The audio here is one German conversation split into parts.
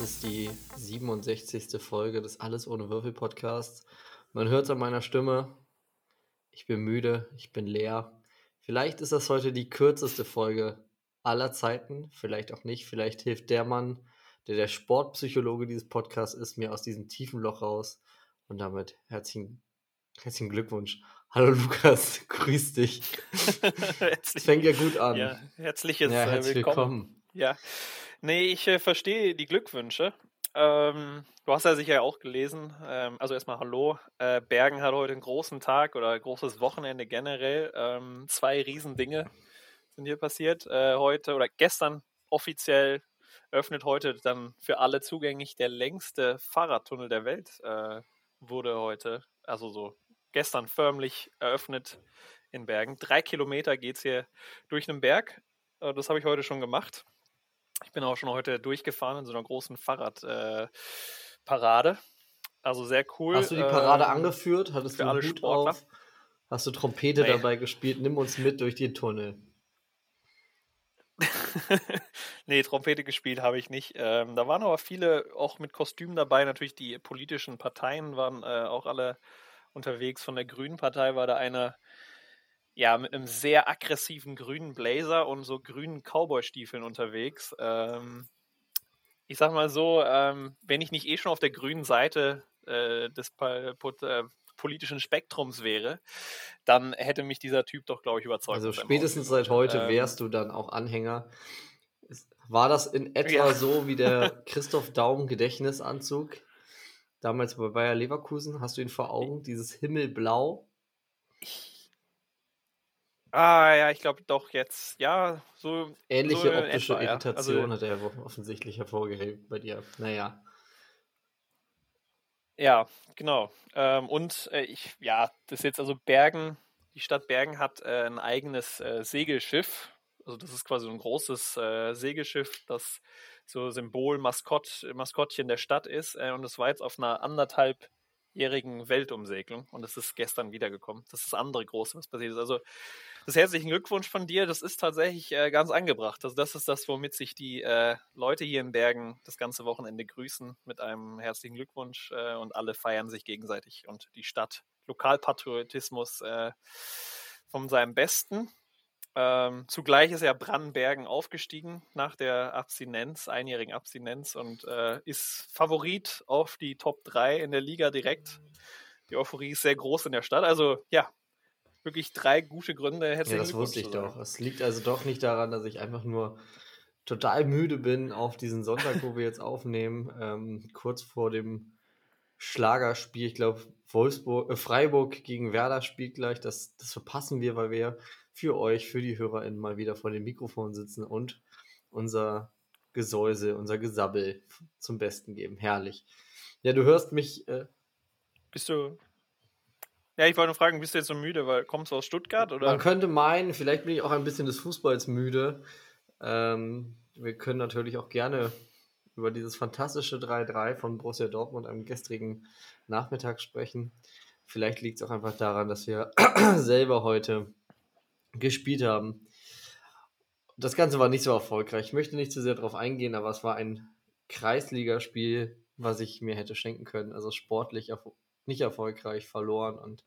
Das ist die 67. Folge des Alles ohne Würfel Podcasts. Man hört es an meiner Stimme. Ich bin müde, ich bin leer. Vielleicht ist das heute die kürzeste Folge aller Zeiten, vielleicht auch nicht. Vielleicht hilft der Mann, der der Sportpsychologe dieses Podcasts ist, mir aus diesem tiefen Loch raus. Und damit herzlichen, herzlichen Glückwunsch. Hallo Lukas, grüß dich. Es fängt ja gut an. Ja, herzliches ja, herzlich willkommen. willkommen. Ja, Nee, ich äh, verstehe die Glückwünsche. Ähm, du hast ja sicher auch gelesen. Ähm, also erstmal Hallo. Äh, Bergen hat heute einen großen Tag oder großes Wochenende generell. Ähm, zwei Riesendinge sind hier passiert. Äh, heute oder gestern offiziell öffnet heute dann für alle zugänglich der längste Fahrradtunnel der Welt. Äh, wurde heute, also so gestern förmlich eröffnet in Bergen. Drei Kilometer geht es hier durch einen Berg. Äh, das habe ich heute schon gemacht. Ich bin auch schon heute durchgefahren in so einer großen Fahrradparade. Äh, also sehr cool. Hast du die Parade ähm, angeführt? Hattest du alle Sportler? auf? Hast du Trompete nee. dabei gespielt? Nimm uns mit durch den Tunnel. nee, Trompete gespielt habe ich nicht. Ähm, da waren aber viele auch mit Kostümen dabei. Natürlich die politischen Parteien waren äh, auch alle unterwegs. Von der Grünen Partei war da einer ja, mit einem sehr aggressiven grünen Blazer und so grünen Cowboy-Stiefeln unterwegs. Ähm, ich sag mal so, ähm, wenn ich nicht eh schon auf der grünen Seite äh, des äh, politischen Spektrums wäre, dann hätte mich dieser Typ doch, glaube ich, überzeugt. Also spätestens seit heute ähm, wärst du dann auch Anhänger. War das in etwa ja. so wie der Christoph Daum Gedächtnisanzug? Damals bei Bayer Leverkusen, hast du ihn vor Augen? Dieses Himmelblau? Ich Ah, ja, ich glaube doch jetzt. Ja, so. Ähnliche so optische etwa, Irritation ja. also, hat er offensichtlich hervorgehebt bei dir. Naja. Ja, genau. Ähm, und äh, ich, ja, das ist jetzt also Bergen, die Stadt Bergen hat äh, ein eigenes äh, Segelschiff. Also das ist quasi so ein großes äh, Segelschiff, das so Symbol, Maskott, Maskottchen der Stadt ist. Äh, und das war jetzt auf einer anderthalbjährigen Weltumsegelung und es ist gestern wiedergekommen. Das ist das andere Große, was passiert ist. Also das herzlichen Glückwunsch von dir. Das ist tatsächlich äh, ganz angebracht. Also das ist das, womit sich die äh, Leute hier in Bergen das ganze Wochenende grüßen mit einem herzlichen Glückwunsch äh, und alle feiern sich gegenseitig und die Stadt Lokalpatriotismus äh, von seinem Besten. Ähm, zugleich ist ja Brannbergen aufgestiegen nach der Abstinenz, einjährigen Abstinenz und äh, ist Favorit auf die Top 3 in der Liga direkt. Die Euphorie ist sehr groß in der Stadt. Also ja, wirklich drei gute Gründe. Ja, das wusste ich doch. Es liegt also doch nicht daran, dass ich einfach nur total müde bin auf diesen Sonntag, wo wir jetzt aufnehmen, ähm, kurz vor dem Schlagerspiel. Ich glaube, Wolfsburg, äh, Freiburg gegen Werder spielt gleich. Das, das verpassen wir, weil wir für euch, für die HörerInnen mal wieder vor dem Mikrofon sitzen und unser Gesäuse, unser Gesabbel zum Besten geben. Herrlich. Ja, du hörst mich. Äh, bist du ja, ich wollte nur fragen, bist du jetzt so müde, weil kommst du aus Stuttgart? Oder? Man könnte meinen, vielleicht bin ich auch ein bisschen des Fußballs müde. Ähm, wir können natürlich auch gerne über dieses fantastische 3-3 von Borussia Dortmund am gestrigen Nachmittag sprechen. Vielleicht liegt es auch einfach daran, dass wir selber heute gespielt haben. Das Ganze war nicht so erfolgreich. Ich möchte nicht zu sehr darauf eingehen, aber es war ein Kreisligaspiel, was ich mir hätte schenken können. Also sportlich nicht erfolgreich verloren und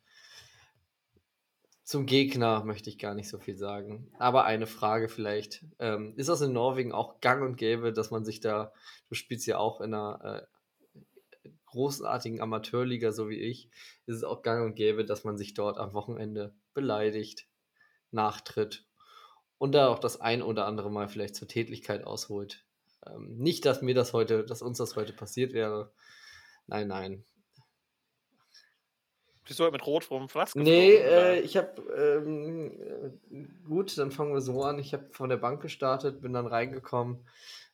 zum Gegner möchte ich gar nicht so viel sagen. Aber eine Frage vielleicht. Ähm, ist das in Norwegen auch gang und gäbe, dass man sich da, du spielst ja auch in einer äh, großartigen Amateurliga, so wie ich, ist es auch gang und gäbe, dass man sich dort am Wochenende beleidigt, nachtritt und da auch das ein oder andere Mal vielleicht zur Tätigkeit ausholt. Ähm, nicht, dass mir das heute, dass uns das heute passiert wäre. Nein, nein. Bist du heute mit Rot vom Flask Nee, äh, ich habe, ähm, gut, dann fangen wir so an. Ich habe von der Bank gestartet, bin dann reingekommen.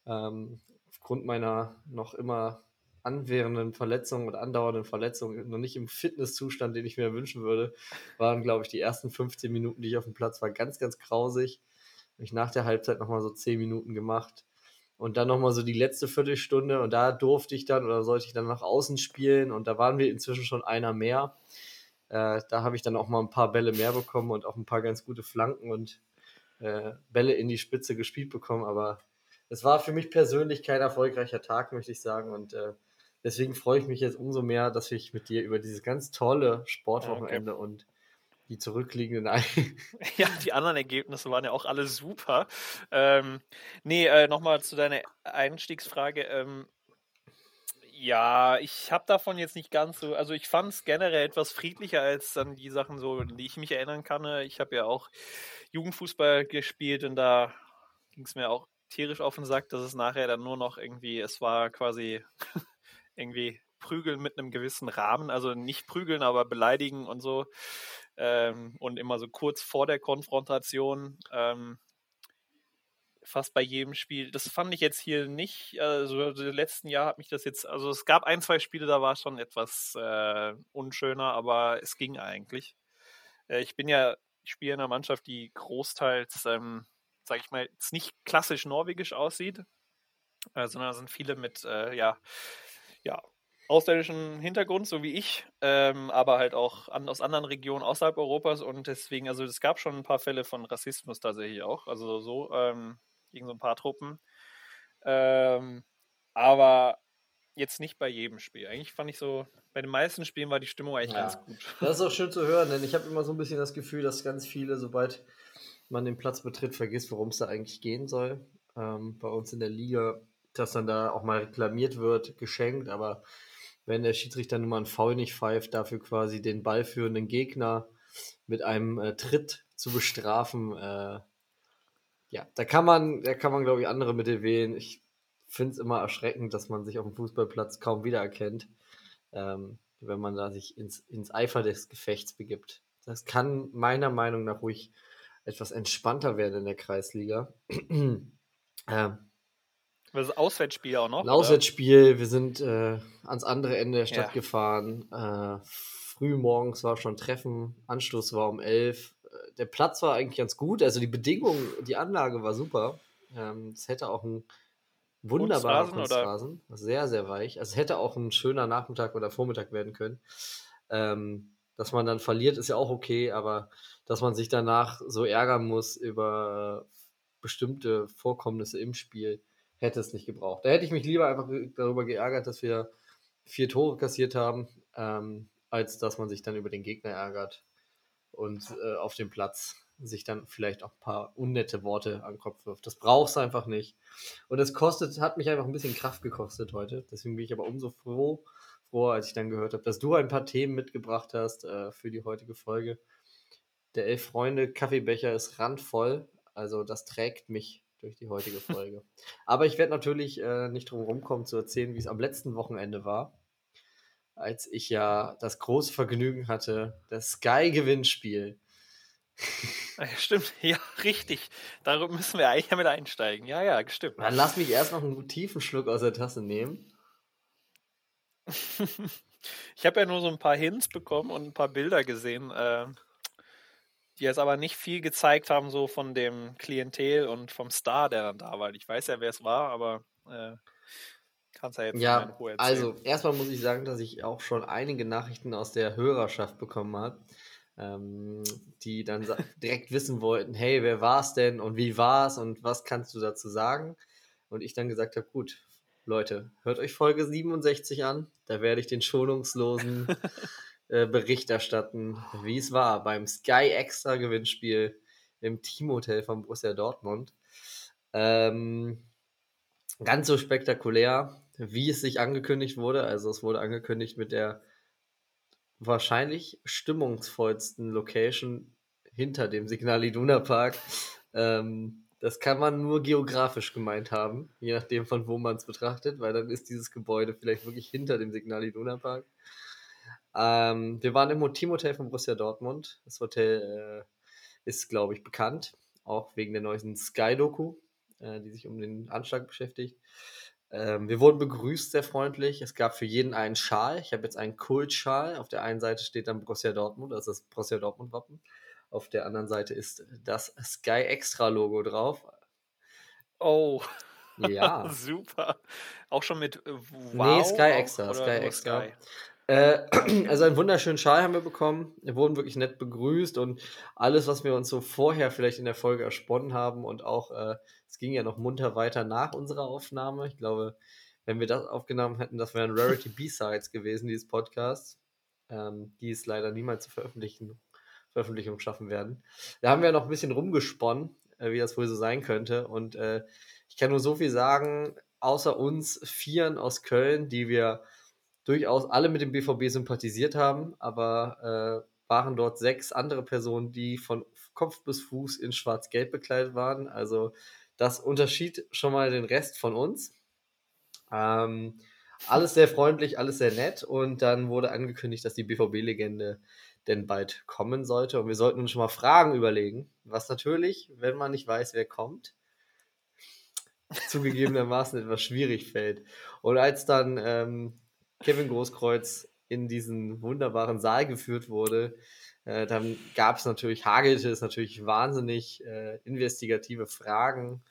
Ähm, aufgrund meiner noch immer anwährenden Verletzung und andauernden Verletzung, noch nicht im Fitnesszustand, den ich mir wünschen würde, waren, glaube ich, die ersten 15 Minuten, die ich auf dem Platz war, ganz, ganz grausig. Habe ich nach der Halbzeit nochmal so 10 Minuten gemacht. Und dann nochmal so die letzte Viertelstunde und da durfte ich dann oder sollte ich dann nach außen spielen und da waren wir inzwischen schon einer mehr. Äh, da habe ich dann auch mal ein paar Bälle mehr bekommen und auch ein paar ganz gute Flanken und äh, Bälle in die Spitze gespielt bekommen, aber es war für mich persönlich kein erfolgreicher Tag, möchte ich sagen. Und äh, deswegen freue ich mich jetzt umso mehr, dass ich mit dir über dieses ganz tolle Sportwochenende okay. und die zurückliegenden Ein Ja, die anderen Ergebnisse waren ja auch alle super. Ähm, nee, äh, nochmal zu deiner Einstiegsfrage. Ähm, ja, ich habe davon jetzt nicht ganz so, also ich fand es generell etwas friedlicher als dann die Sachen so, die ich mich erinnern kann. Ich habe ja auch Jugendfußball gespielt und da ging es mir auch tierisch auf den Sack, dass es nachher dann nur noch irgendwie, es war quasi irgendwie Prügeln mit einem gewissen Rahmen, also nicht prügeln, aber beleidigen und so. Ähm, und immer so kurz vor der Konfrontation. Ähm, fast bei jedem Spiel. Das fand ich jetzt hier nicht. Also die letzten Jahr hat mich das jetzt. Also es gab ein, zwei Spiele, da war es schon etwas äh, unschöner, aber es ging eigentlich. Äh, ich bin ja, ich spiele in einer Mannschaft, die großteils, ähm, sage ich mal, jetzt nicht klassisch norwegisch aussieht, äh, sondern da sind viele mit, äh, ja, ja, ausländischen Hintergrund, so wie ich, ähm, aber halt auch an, aus anderen Regionen außerhalb Europas und deswegen, also es gab schon ein paar Fälle von Rassismus tatsächlich auch, also so ähm, gegen so ein paar Truppen, ähm, aber jetzt nicht bei jedem Spiel. Eigentlich fand ich so, bei den meisten Spielen war die Stimmung eigentlich ja. ganz gut. Das ist auch schön zu hören, denn ich habe immer so ein bisschen das Gefühl, dass ganz viele, sobald man den Platz betritt, vergisst, worum es da eigentlich gehen soll. Ähm, bei uns in der Liga, dass dann da auch mal reklamiert wird, geschenkt, aber wenn der Schiedsrichter nun mal einen Foul nicht pfeift, dafür quasi den ballführenden Gegner mit einem äh, Tritt zu bestrafen. Äh, ja, da kann man, da kann man, glaube ich, andere Mittel wählen. Ich finde es immer erschreckend, dass man sich auf dem Fußballplatz kaum wiedererkennt, ähm, wenn man da sich ins, ins Eifer des Gefechts begibt. Das kann meiner Meinung nach ruhig etwas entspannter werden in der Kreisliga. ähm, das Auswärtsspiel auch noch? Ein Auswärtsspiel, wir sind äh, ans andere Ende der Stadt ja. gefahren. Äh, früh morgens war schon Treffen, Anstoß war um 11. Äh, der Platz war eigentlich ganz gut, also die Bedingungen, die Anlage war super. Ähm, es hätte auch ein wunderbarer Kunstrasen sehr, sehr weich. Also es hätte auch ein schöner Nachmittag oder Vormittag werden können. Ähm, dass man dann verliert, ist ja auch okay, aber dass man sich danach so ärgern muss über bestimmte Vorkommnisse im Spiel, hätte es nicht gebraucht. Da hätte ich mich lieber einfach darüber geärgert, dass wir vier Tore kassiert haben, ähm, als dass man sich dann über den Gegner ärgert und äh, auf dem Platz sich dann vielleicht auch ein paar unnette Worte an den Kopf wirft. Das brauchst du einfach nicht. Und es kostet, hat mich einfach ein bisschen Kraft gekostet heute. Deswegen bin ich aber umso froh, froher, als ich dann gehört habe, dass du ein paar Themen mitgebracht hast äh, für die heutige Folge. Der Elf Freunde Kaffeebecher ist randvoll. Also das trägt mich durch die heutige Folge. Aber ich werde natürlich äh, nicht drum rumkommen zu erzählen, wie es am letzten Wochenende war, als ich ja das große Vergnügen hatte, das Sky-Gewinnspiel. Ja, stimmt, ja, richtig. Darüber müssen wir eigentlich mit einsteigen. Ja, ja, stimmt. Dann lass mich erst noch einen tiefen Schluck aus der Tasse nehmen. ich habe ja nur so ein paar Hints bekommen und ein paar Bilder gesehen. Äh, die jetzt aber nicht viel gezeigt haben, so von dem Klientel und vom Star, der dann da war. Ich weiß ja, wer es war, aber äh, kannst ja jetzt ja, in Ruhe erzählen. Also, erstmal muss ich sagen, dass ich auch schon einige Nachrichten aus der Hörerschaft bekommen habe, ähm, die dann direkt wissen wollten: hey, wer war es denn und wie war es und was kannst du dazu sagen? Und ich dann gesagt habe: gut, Leute, hört euch Folge 67 an, da werde ich den schonungslosen. Äh, Bericht erstatten, wie es war beim Sky Extra Gewinnspiel im Teamhotel von Borussia Dortmund. Ähm, ganz so spektakulär, wie es sich angekündigt wurde. Also es wurde angekündigt mit der wahrscheinlich stimmungsvollsten Location hinter dem Signal Iduna Park. Ähm, das kann man nur geografisch gemeint haben, je nachdem von wo man es betrachtet, weil dann ist dieses Gebäude vielleicht wirklich hinter dem Signal Iduna Park. Ähm, wir waren im Teamhotel von Borussia Dortmund. Das Hotel äh, ist, glaube ich, bekannt, auch wegen der neuesten Sky-Doku, äh, die sich um den Anschlag beschäftigt. Ähm, wir wurden begrüßt, sehr freundlich. Es gab für jeden einen Schal. Ich habe jetzt einen Kultschal. Auf der einen Seite steht dann Borussia Dortmund, ist das Borussia Dortmund-Wappen. Auf der anderen Seite ist das Sky Extra-Logo drauf. Oh. Ja. Super. Auch schon mit äh, Wow? Nee, Sky Extra. Sky Extra. Sky? Äh, also einen wunderschönen Schal haben wir bekommen. Wir wurden wirklich nett begrüßt und alles, was wir uns so vorher vielleicht in der Folge ersponnen haben und auch äh, Es ging ja noch munter weiter nach unserer Aufnahme. Ich glaube, wenn wir das aufgenommen hätten, das wären Rarity B-Sides gewesen, dieses Podcasts, ähm, die es leider niemals zur Veröffentlichung, Veröffentlichung schaffen werden. Da haben wir noch ein bisschen rumgesponnen, äh, wie das wohl so sein könnte. Und äh, ich kann nur so viel sagen, außer uns Vieren aus Köln, die wir durchaus alle mit dem BVB sympathisiert haben, aber äh, waren dort sechs andere Personen, die von Kopf bis Fuß in schwarz-gelb bekleidet waren. Also das unterschied schon mal den Rest von uns. Ähm, alles sehr freundlich, alles sehr nett und dann wurde angekündigt, dass die BVB-Legende denn bald kommen sollte und wir sollten uns schon mal Fragen überlegen, was natürlich, wenn man nicht weiß, wer kommt, zugegebenermaßen etwas schwierig fällt. Und als dann ähm, Kevin Großkreuz in diesen wunderbaren Saal geführt wurde, äh, dann gab es natürlich, hagelte es natürlich wahnsinnig äh, investigative Fragen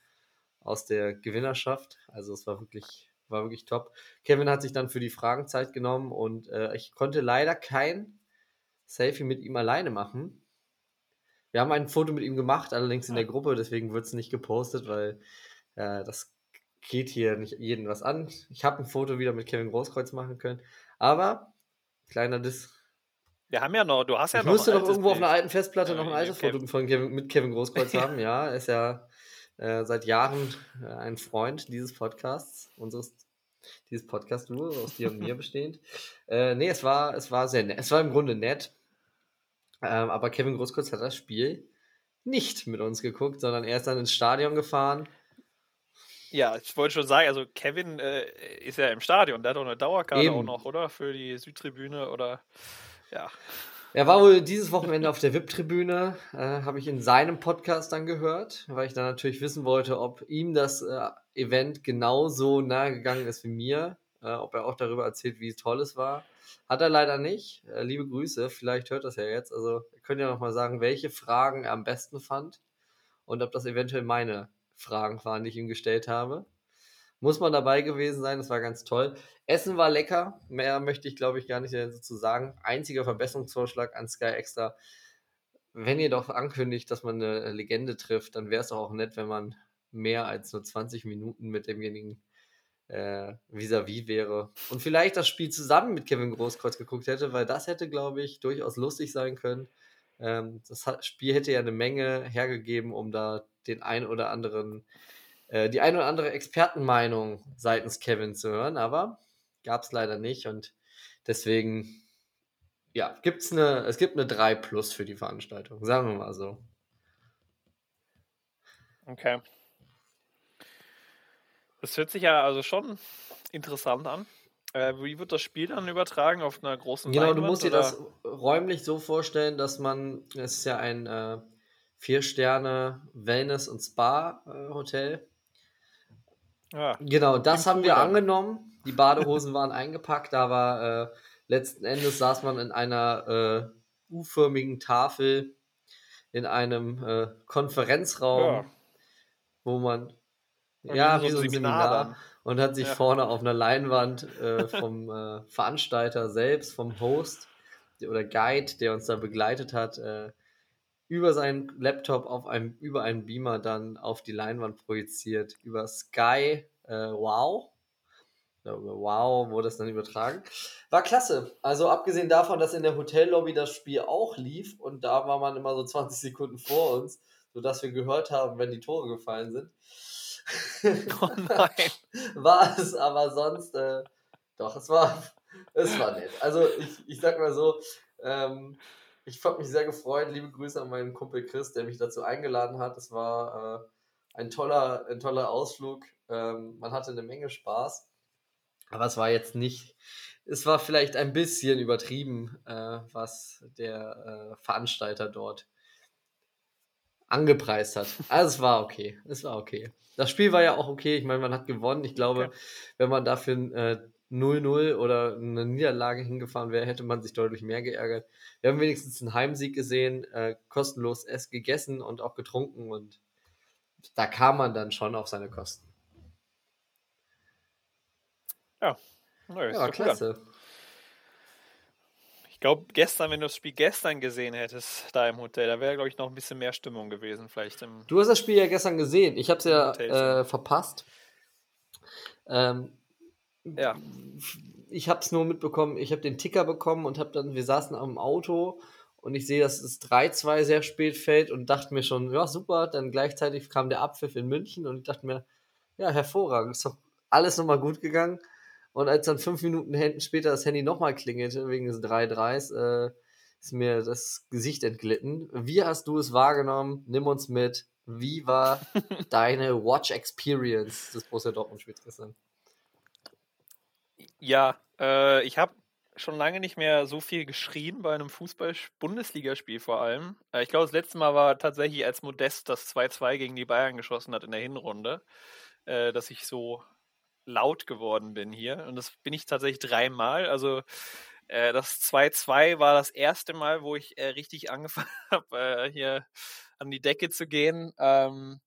aus der Gewinnerschaft. Also es war wirklich, war wirklich top. Kevin hat sich dann für die Fragen Zeit genommen und äh, ich konnte leider kein Selfie mit ihm alleine machen. Wir haben ein Foto mit ihm gemacht, allerdings in der Gruppe, deswegen wird es nicht gepostet, weil äh, das geht hier nicht jeden was an. Ich habe ein Foto wieder mit Kevin Großkreuz machen können, aber kleiner Diss. Wir haben ja noch, du hast ja ich noch. Ich müsste noch irgendwo Bild. auf einer alten Festplatte noch ein altes Foto von Kevin, mit Kevin Großkreuz haben. Ja, er ist ja äh, seit Jahren äh, ein Freund dieses Podcasts, unseres dieses Podcast-Duo, aus dir und mir bestehend. Äh, nee, es war, es war sehr nett. Es war im Grunde nett. Ähm, aber Kevin Großkreuz hat das Spiel nicht mit uns geguckt, sondern er ist dann ins Stadion gefahren ja, ich wollte schon sagen, also Kevin äh, ist ja im Stadion, der hat auch eine Dauerkarte Eben. auch noch, oder? Für die Südtribüne oder ja. Er war wohl dieses Wochenende auf der VIP-Tribüne, äh, habe ich in seinem Podcast dann gehört, weil ich dann natürlich wissen wollte, ob ihm das äh, Event genauso nahe gegangen ist wie mir, äh, ob er auch darüber erzählt, wie toll es war. Hat er leider nicht. Äh, liebe Grüße, vielleicht hört das ja jetzt. Also, ihr könnt ja nochmal sagen, welche Fragen er am besten fand und ob das eventuell meine Fragen waren, die ich ihm gestellt habe. Muss man dabei gewesen sein, das war ganz toll. Essen war lecker, mehr möchte ich glaube ich gar nicht dazu sagen. Einziger Verbesserungsvorschlag an Sky Extra. Wenn ihr doch ankündigt, dass man eine Legende trifft, dann wäre es auch nett, wenn man mehr als nur 20 Minuten mit demjenigen äh, vis-à-vis -vis wäre. Und vielleicht das Spiel zusammen mit Kevin Großkreuz geguckt hätte, weil das hätte, glaube ich, durchaus lustig sein können. Ähm, das Spiel hätte ja eine Menge hergegeben, um da den ein oder anderen, äh, die ein oder andere Expertenmeinung seitens Kevin zu hören, aber gab es leider nicht und deswegen, ja, gibt's eine, es gibt eine 3 Plus für die Veranstaltung, sagen wir mal so. Okay. Das hört sich ja also schon interessant an. Äh, wie wird das Spiel dann übertragen auf einer großen Genau, Leinwand, du musst dir oder? das räumlich so vorstellen, dass man, es ist ja ein äh, vier Sterne Wellness und Spa äh, Hotel. Ja, genau, das haben wir dann. angenommen. Die Badehosen waren eingepackt, aber äh, letzten Endes saß man in einer äh, U-förmigen Tafel in einem äh, Konferenzraum, ja. wo man ja, wie so ein Seminar, Seminar und hat sich ja. vorne auf einer Leinwand äh, vom äh, Veranstalter selbst, vom Host oder Guide, der uns da begleitet hat, äh, über seinen Laptop auf einem, über einen Beamer dann auf die Leinwand projiziert. Über Sky äh, Wow. wow wurde es dann übertragen. War klasse. Also abgesehen davon, dass in der Hotellobby das Spiel auch lief und da war man immer so 20 Sekunden vor uns, sodass wir gehört haben, wenn die Tore gefallen sind. Oh nein. war es aber sonst, äh, doch, es war, es war nett. Also ich, ich sag mal so, ähm, ich habe mich sehr gefreut. Liebe Grüße an meinen Kumpel Chris, der mich dazu eingeladen hat. Es war äh, ein, toller, ein toller Ausflug. Ähm, man hatte eine Menge Spaß. Aber es war jetzt nicht, es war vielleicht ein bisschen übertrieben, äh, was der äh, Veranstalter dort angepreist hat. Also es war okay. Es war okay. Das Spiel war ja auch okay. Ich meine, man hat gewonnen. Ich glaube, okay. wenn man dafür äh, 0-0 oder eine Niederlage hingefahren wäre, hätte man sich deutlich mehr geärgert. Wir haben wenigstens einen Heimsieg gesehen, äh, kostenlos es gegessen und auch getrunken und da kam man dann schon auf seine Kosten. Ja, ja, war klasse. Ich glaube, gestern, wenn du das Spiel gestern gesehen hättest, da im Hotel, da wäre, glaube ich, noch ein bisschen mehr Stimmung gewesen, vielleicht. Du hast das Spiel ja gestern gesehen. Ich habe es ja äh, verpasst. Ähm, ja. Ich habe es nur mitbekommen, ich habe den Ticker bekommen und habe dann, wir saßen am Auto und ich sehe, dass es 3-2 sehr spät fällt und dachte mir schon, ja, super. Dann gleichzeitig kam der Abpfiff in München und ich dachte mir, ja, hervorragend, ist doch alles nochmal gut gegangen. Und als dann fünf Minuten später das Handy nochmal klingelte, wegen des 3-3s, äh, ist mir das Gesicht entglitten. Wie hast du es wahrgenommen? Nimm uns mit. Wie war deine Watch Experience des Borussia Dortmund Spiels gestern? Ja, äh, ich habe schon lange nicht mehr so viel geschrien bei einem Fußball-Bundesligaspiel vor allem. Äh, ich glaube, das letzte Mal war tatsächlich, als Modest das 2-2 gegen die Bayern geschossen hat in der Hinrunde, äh, dass ich so laut geworden bin hier. Und das bin ich tatsächlich dreimal. Also äh, das 2-2 war das erste Mal, wo ich äh, richtig angefangen habe, äh, hier an die Decke zu gehen. Ähm,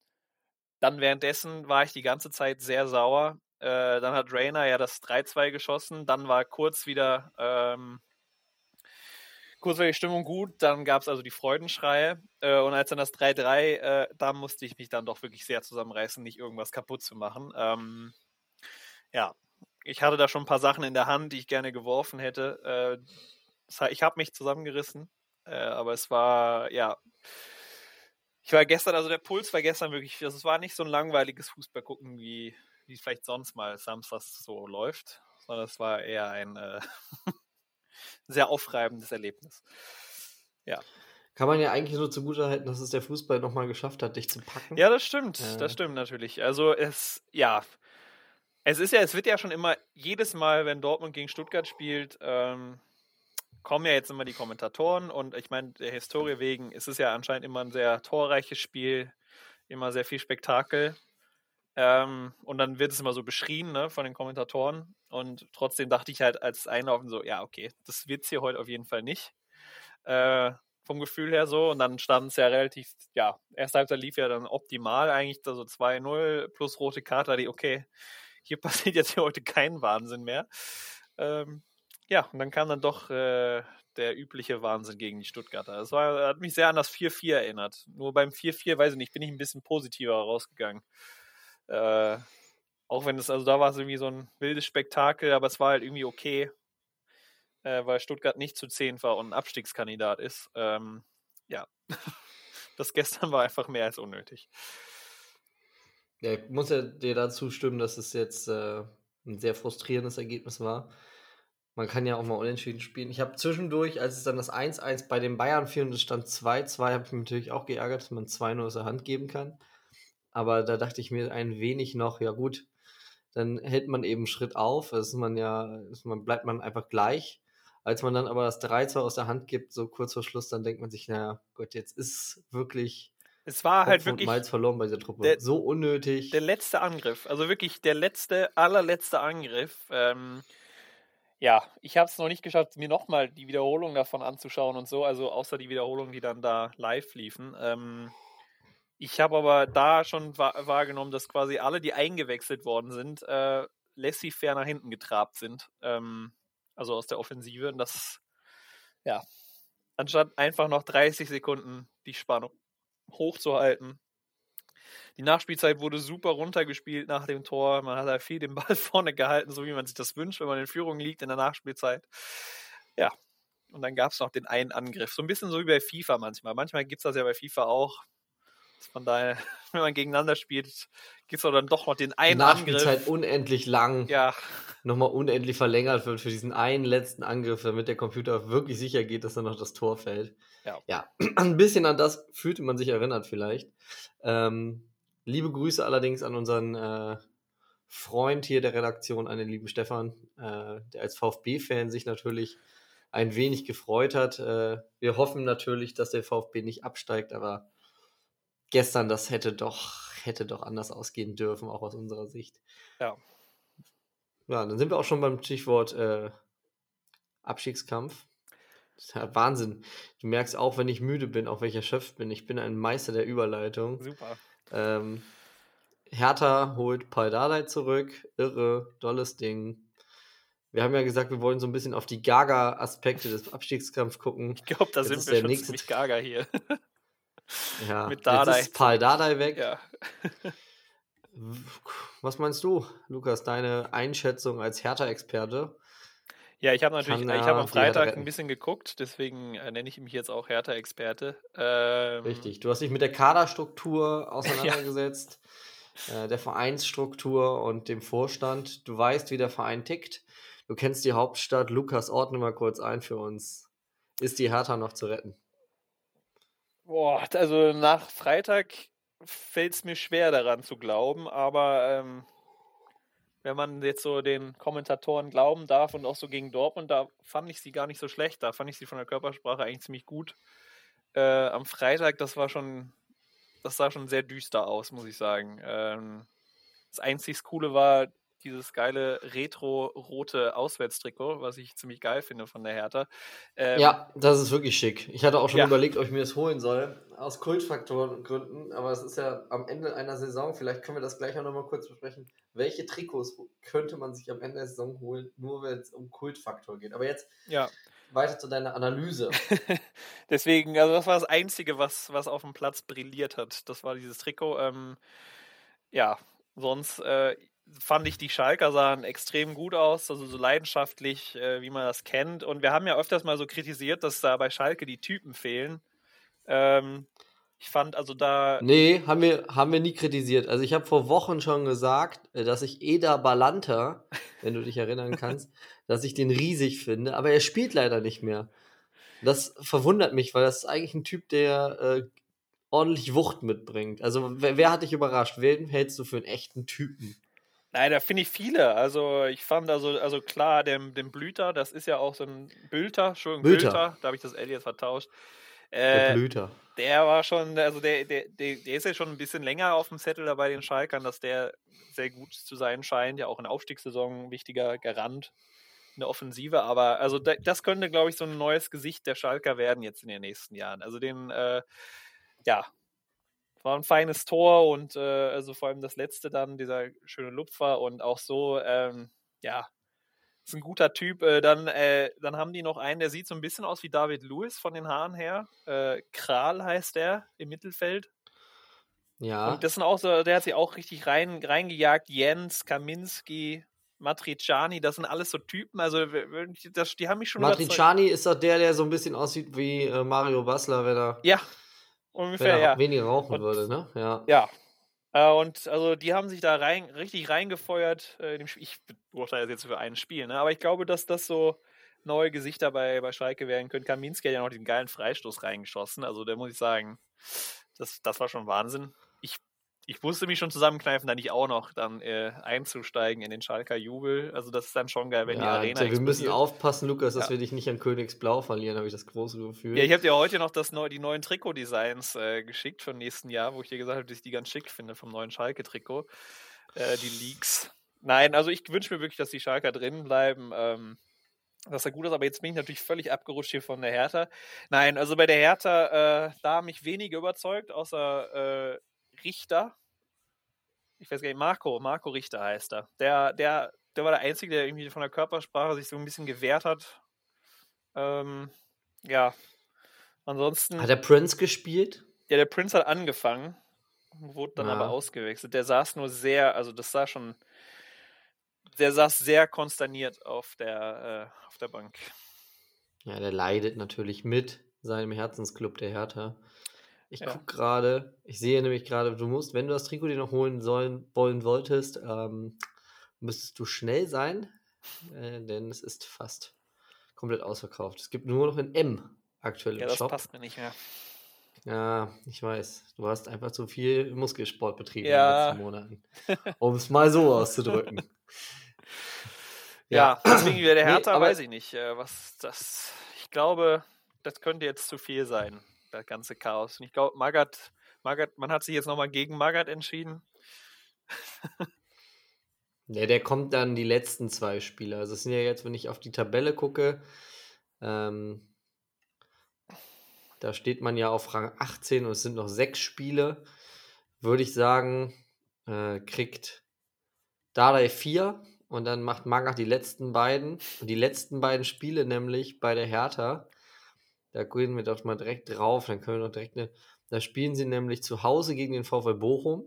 dann währenddessen war ich die ganze Zeit sehr sauer. Äh, dann hat Rainer ja das 3-2 geschossen. Dann war kurz wieder ähm, kurz war die Stimmung gut, dann gab es also die Freudenschreie äh, und als dann das 3-3, äh, da musste ich mich dann doch wirklich sehr zusammenreißen, nicht irgendwas kaputt zu machen. Ähm, ja, ich hatte da schon ein paar Sachen in der Hand, die ich gerne geworfen hätte. Äh, ich habe mich zusammengerissen, äh, aber es war, ja, ich war gestern, also der Puls war gestern wirklich, also es war nicht so ein langweiliges Fußball gucken, wie, wie es vielleicht sonst mal samstags so läuft, sondern es war eher ein äh, sehr aufreibendes Erlebnis. Ja. Kann man ja eigentlich nur zugutehalten, dass es der Fußball nochmal geschafft hat, dich zu packen. Ja, das stimmt. Äh. Das stimmt natürlich. Also es, ja, es ist ja, es wird ja schon immer, jedes Mal, wenn Dortmund gegen Stuttgart spielt, ähm, kommen ja jetzt immer die Kommentatoren und ich meine, der Historie wegen ist es ja anscheinend immer ein sehr torreiches Spiel, immer sehr viel Spektakel. Ähm, und dann wird es immer so beschrien ne, von den Kommentatoren. Und trotzdem dachte ich halt als Einlaufen so, ja, okay, das wird es hier heute auf jeden Fall nicht. Äh, vom Gefühl her so. Und dann stand es ja relativ, ja, erste Halbzeit lief ja dann optimal, eigentlich so 2-0 plus rote Karte, die, okay, hier passiert jetzt hier heute kein Wahnsinn mehr. Ähm, ja, und dann kam dann doch äh, der übliche Wahnsinn gegen die Stuttgarter. Das war, hat mich sehr an das 4-4 erinnert. Nur beim 4-4, weiß ich nicht, bin ich ein bisschen positiver rausgegangen. Äh, auch wenn es, also da war es irgendwie so ein wildes Spektakel, aber es war halt irgendwie okay, äh, weil Stuttgart nicht zu 10 war und ein Abstiegskandidat ist. Ähm, ja, das gestern war einfach mehr als unnötig. Ja, ich muss ja dir dazu stimmen, dass es jetzt äh, ein sehr frustrierendes Ergebnis war. Man kann ja auch mal unentschieden spielen. Ich habe zwischendurch, als es dann das 1-1 bei den Bayern fiel und es stand 2-2, habe ich mich natürlich auch geärgert, dass man 2-0 aus der Hand geben kann. Aber da dachte ich mir ein wenig noch, ja gut, dann hält man eben Schritt auf, ist man ja, ist man, bleibt man einfach gleich. Als man dann aber das 3-2 aus der Hand gibt, so kurz vor Schluss, dann denkt man sich, naja, Gott, jetzt ist wirklich es war halt wirklich. Malz verloren bei dieser Truppe. Der, so unnötig. Der letzte Angriff, also wirklich der letzte, allerletzte Angriff. Ähm, ja, ich habe es noch nicht geschafft, mir nochmal die Wiederholung davon anzuschauen und so, also außer die Wiederholungen, die dann da live liefen. Ähm, ich habe aber da schon wahrgenommen, dass quasi alle, die eingewechselt worden sind, äh, laissez-faire nach hinten getrabt sind. Ähm, also aus der Offensive. Und das, ja, anstatt einfach noch 30 Sekunden die Spannung hochzuhalten. Die Nachspielzeit wurde super runtergespielt nach dem Tor. Man hat da viel den Ball vorne gehalten, so wie man sich das wünscht, wenn man in Führung liegt in der Nachspielzeit. Ja, und dann gab es noch den einen Angriff. So ein bisschen so wie bei FIFA manchmal. Manchmal gibt es das ja bei FIFA auch. Von daher, wenn man gegeneinander spielt, gibt es dann doch noch den einen Nachspielzeit Angriff. unendlich lang. Ja. Nochmal unendlich verlängert wird für diesen einen letzten Angriff, damit der Computer wirklich sicher geht, dass dann noch das Tor fällt. Ja. ja. Ein bisschen an das fühlte man sich erinnert vielleicht. Ähm, liebe Grüße allerdings an unseren äh, Freund hier der Redaktion, an den lieben Stefan, äh, der als VfB-Fan sich natürlich ein wenig gefreut hat. Äh, wir hoffen natürlich, dass der VfB nicht absteigt, aber gestern, das hätte doch, hätte doch anders ausgehen dürfen, auch aus unserer Sicht. Ja. Ja, dann sind wir auch schon beim Stichwort äh, Abstiegskampf. Ja Wahnsinn. Du merkst auch, wenn ich müde bin, auch wenn ich erschöpft bin, ich bin ein Meister der Überleitung. Super. Ähm, Hertha holt Paul Dardai zurück. Irre, dolles Ding. Wir haben ja gesagt, wir wollen so ein bisschen auf die Gaga-Aspekte des Abstiegskampfs gucken. Ich glaube, da Jetzt sind ist wir der schon nächste- ziemlich gaga hier. Ja, Mit jetzt ist Paul Dardai weg. ja. Was meinst du, Lukas, deine Einschätzung als Hertha-Experte? Ja, ich habe natürlich, Kann ich habe am Freitag ein bisschen geguckt, deswegen äh, nenne ich mich jetzt auch Hertha-Experte. Ähm, Richtig. Du hast dich mit der Kaderstruktur auseinandergesetzt, äh, der Vereinsstruktur und dem Vorstand. Du weißt, wie der Verein tickt. Du kennst die Hauptstadt. Lukas, ordne mal kurz ein für uns. Ist die Hertha noch zu retten? Boah, also nach Freitag fällt es mir schwer daran zu glauben, aber ähm, wenn man jetzt so den Kommentatoren glauben darf und auch so gegen Dortmund, da fand ich sie gar nicht so schlecht. Da fand ich sie von der Körpersprache eigentlich ziemlich gut. Äh, am Freitag, das war schon, das sah schon sehr düster aus, muss ich sagen. Ähm, das einzig Coole war dieses geile retro-rote Auswärtstrikot, was ich ziemlich geil finde von der Hertha. Ähm, Ja, das ist wirklich schick. Ich hatte auch schon Ja. überlegt, ob ich mir das holen soll, aus Kultfaktorengründen, aber es ist ja am Ende einer Saison, vielleicht können wir das gleich auch nochmal kurz besprechen. Welche Trikots könnte man sich am Ende der Saison holen, nur wenn es um Kultfaktor geht? Aber jetzt ja. weiter zu deiner Analyse. Deswegen, also das war das Einzige, was, was auf dem Platz brilliert hat. Das war dieses Trikot. Ähm, ja, sonst äh, fand ich, die Schalker sahen extrem gut aus, also so leidenschaftlich, äh, wie man das kennt. Und wir haben ja öfters mal so kritisiert, dass da bei Schalke die Typen fehlen. Ähm, ich fand also da. Nee, haben wir, haben wir nie kritisiert. Also ich habe vor Wochen schon gesagt, äh, dass ich Eda Balanta, wenn du dich erinnern kannst, dass ich den riesig finde, aber er spielt leider nicht mehr. Das verwundert mich, weil das ist eigentlich ein Typ, der äh, ordentlich Wucht mitbringt. Also wer, wer hat dich überrascht? Wen hältst du für einen echten Typen? Nein, da finde ich viele. Also ich fand also, also klar, den, den Blüter, das ist ja auch so ein Bülter, Entschuldigung, Bülter. Bülter, da habe ich das L jetzt vertauscht. Der Äh, Blüter. Der war schon, also der, der, der, der ist ja schon ein bisschen länger auf dem Zettel da bei den Schalkern, dass der sehr gut zu sein scheint, ja auch in der Aufstiegssaison ein wichtiger Garant in der Offensive, aber also da, das könnte, glaube ich, so ein neues Gesicht der Schalker werden jetzt in den nächsten Jahren. Also den, äh, ja, war ein feines Tor und äh, also vor allem das letzte dann, dieser schöne Lupfer und auch so, ähm, ja, ist ein guter Typ. Äh, dann, äh, dann haben die noch einen, der sieht so ein bisschen aus wie David Lewis von den Haaren her. Äh, Kral heißt der im Mittelfeld. Ja. Und das sind auch so, der hat sich auch richtig rein, reingejagt. Jens, Kaminski, Matriciani, das sind alles so Typen. Also das, die haben mich schon. Matriciani ist doch der, der so ein bisschen aussieht wie äh, Mario Basler, wenn er, Ja, wenn ungefähr, er ja. weniger rauchen Und- würde, ne? Ja. Ja. Äh, und also die haben sich da rein, richtig reingefeuert. Äh, in dem Spiel. Ich beurteile das jetzt für ein Spiel, ne? aber ich glaube, dass das so neue Gesichter bei, bei Schalke werden können. Kaminski hat ja noch diesen geilen Freistoß reingeschossen. Also da muss ich sagen, das, das war schon Wahnsinn. Ich, musste mich schon zusammenkneifen, da nicht auch noch dann äh, einzusteigen in den Schalker Jubel. Also das ist dann schon geil, wenn die ja, Arena wir müssen explodiert. aufpassen, Lukas, dass Ja. wir dich nicht an Königsblau verlieren, habe ich das große Gefühl. Ja, ich habe dir heute noch das neu, die neuen Trikotdesigns äh, geschickt für nächsten Jahr, wo ich dir gesagt habe, dass ich die ganz schick finde vom neuen Schalke-Trikot. Äh, die Leaks. Nein, also ich wünsche mir wirklich, dass die Schalker drin bleiben. Ähm, dass er gut ist, aber jetzt bin ich natürlich völlig abgerutscht hier von der Hertha. Nein, also bei der Hertha, äh, da haben mich wenige überzeugt, außer äh, Richter. Ich weiß gar nicht, Marco, Marco Richter heißt er. Der, der, der war der Einzige, der irgendwie von der Körpersprache sich so ein bisschen gewehrt hat. Ähm, ja. Ansonsten, Hat der Prince gespielt? ja, der Prince hat angefangen, wurde dann Ja. aber ausgewechselt. Der saß nur sehr, also das sah schon, der saß sehr konsterniert auf der, äh, auf der Bank. Ja, der leidet natürlich mit seinem Herzensclub, der Hertha. Ich Ja. gucke gerade, ich sehe nämlich gerade, du musst, wenn du das Trikot dir noch holen sollen, wollen wolltest, ähm, müsstest du schnell sein, äh, denn es ist fast komplett ausverkauft. Es gibt nur noch ein M aktuell Ja, im das Shop. passt mir nicht mehr. Ja, ich weiß. Du hast einfach zu viel Muskelsport betrieben Ja. in den letzten Monaten. Um es mal so auszudrücken. Ja, deswegen wieder der Nee, Hertha, aber- weiß ich nicht. äh, Was das, ich glaube, das könnte jetzt zu viel sein, das ganze Chaos. Und ich glaube, Magath, Magath, man hat sich jetzt nochmal gegen Magath entschieden. Ja, der kommt dann die letzten zwei Spiele. Also es sind ja jetzt, wenn ich auf die Tabelle gucke, ähm, da steht man ja auf Rang 18 und es sind noch sechs Spiele. Würde ich sagen, äh, kriegt Dardai 4 und dann macht Magath die letzten beiden. Und die letzten beiden Spiele nämlich bei der Hertha, da gehen wir doch mal direkt drauf, dann können wir doch direkt eine, da spielen sie nämlich zu Hause gegen den VfL Bochum.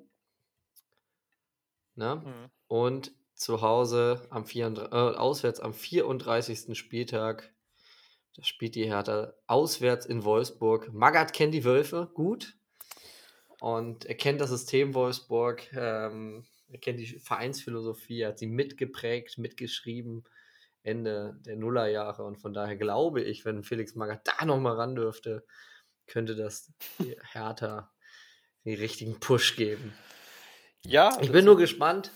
Ne? Mhm. Und zu Hause am 34, äh, auswärts am 34. Spieltag. Da spielt die Hertha auswärts in Wolfsburg. Magath kennt die Wölfe gut und er kennt das System Wolfsburg. Ähm, er kennt die Vereinsphilosophie, er hat sie mitgeprägt, mitgeschrieben, Ende der Nullerjahre. Und von daher glaube ich, wenn Felix Magath da nochmal ran dürfte, könnte das Hertha den richtigen Push geben. Ja. Ich bin nur gespannt,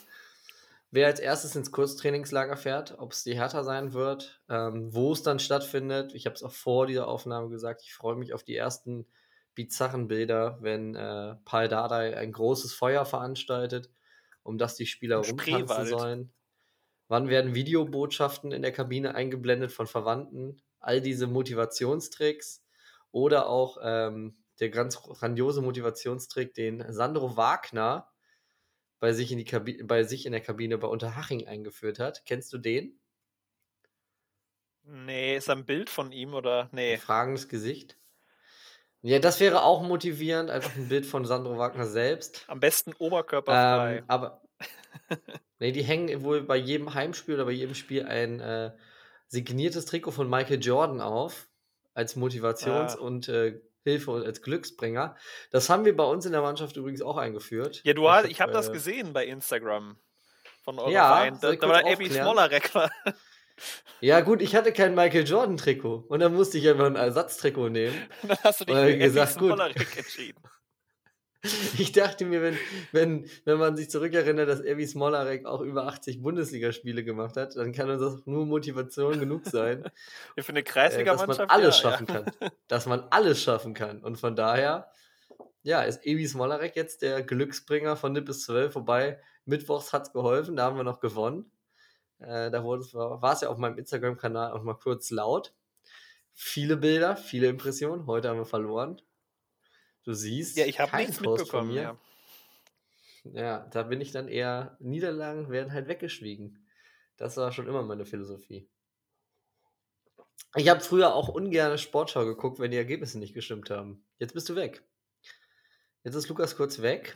wer als erstes ins Kurztrainingslager fährt, ob es die Hertha sein wird, ähm, wo es dann stattfindet. Ich habe es auch vor dieser Aufnahme gesagt, ich freue mich auf die ersten bizarren Bilder, wenn äh, Paul Dardai ein großes Feuer veranstaltet um das die Spieler rumtanzen sollen. Wann werden Videobotschaften in der Kabine eingeblendet von Verwandten? All diese Motivationstricks oder auch ähm, der ganz grandiose Motivationstrick, den Sandro Wagner bei sich, in die Kabine, bei sich in der Kabine bei Unterhaching eingeführt hat. Kennst du den? Nee, ist ein Bild von ihm oder? Nee. Ein fragendes Gesicht. Ja, das wäre auch motivierend, einfach ein Bild von Sandro Wagner selbst. Am besten oberkörperfrei. Ähm, aber nee, die hängen wohl bei jedem Heimspiel oder bei jedem Spiel ein äh, signiertes Trikot von Michael Jordan auf, als Motivations- ah. und äh, Hilfe und als Glücksbringer. Das haben wir bei uns in der Mannschaft übrigens auch eingeführt. Ja, du hast, ich habe äh, das gesehen bei Instagram von eurem ja, Verein. Da, da war Abby Smollerek. Ja, gut, ich hatte kein Michael Jordan-Trikot. Und dann musste ich einfach ein Ersatztrikot nehmen. Dann hast du dich für gesagt, gut. entschieden. Ich dachte mir, wenn, wenn, wenn man sich zurückerinnert, dass Evi Smolarek auch über 80 Bundesligaspiele gemacht hat, dann kann uns das nur Motivation genug sein. Ja, für eine Kreisliga-Mannschaft. Äh, dass man alles ja, schaffen ja. kann. Dass man alles schaffen kann. Und von daher, ja, ist Evi Smolarek jetzt der Glücksbringer von NIP bis 12. Wobei, mittwochs hat es geholfen, da haben wir noch gewonnen. Äh, da war es ja auf meinem Instagram-Kanal auch mal kurz laut. Viele Bilder, viele Impressionen. Heute haben wir verloren. Du siehst, ja, ich habe nichts Post mitbekommen. Ja. ja, da bin ich dann eher, Niederlagen werden halt weggeschwiegen. Das war schon immer meine Philosophie. Ich habe früher auch ungern Sportschau geguckt, wenn die Ergebnisse nicht gestimmt haben. Jetzt bist du weg. Jetzt ist Lukas kurz weg.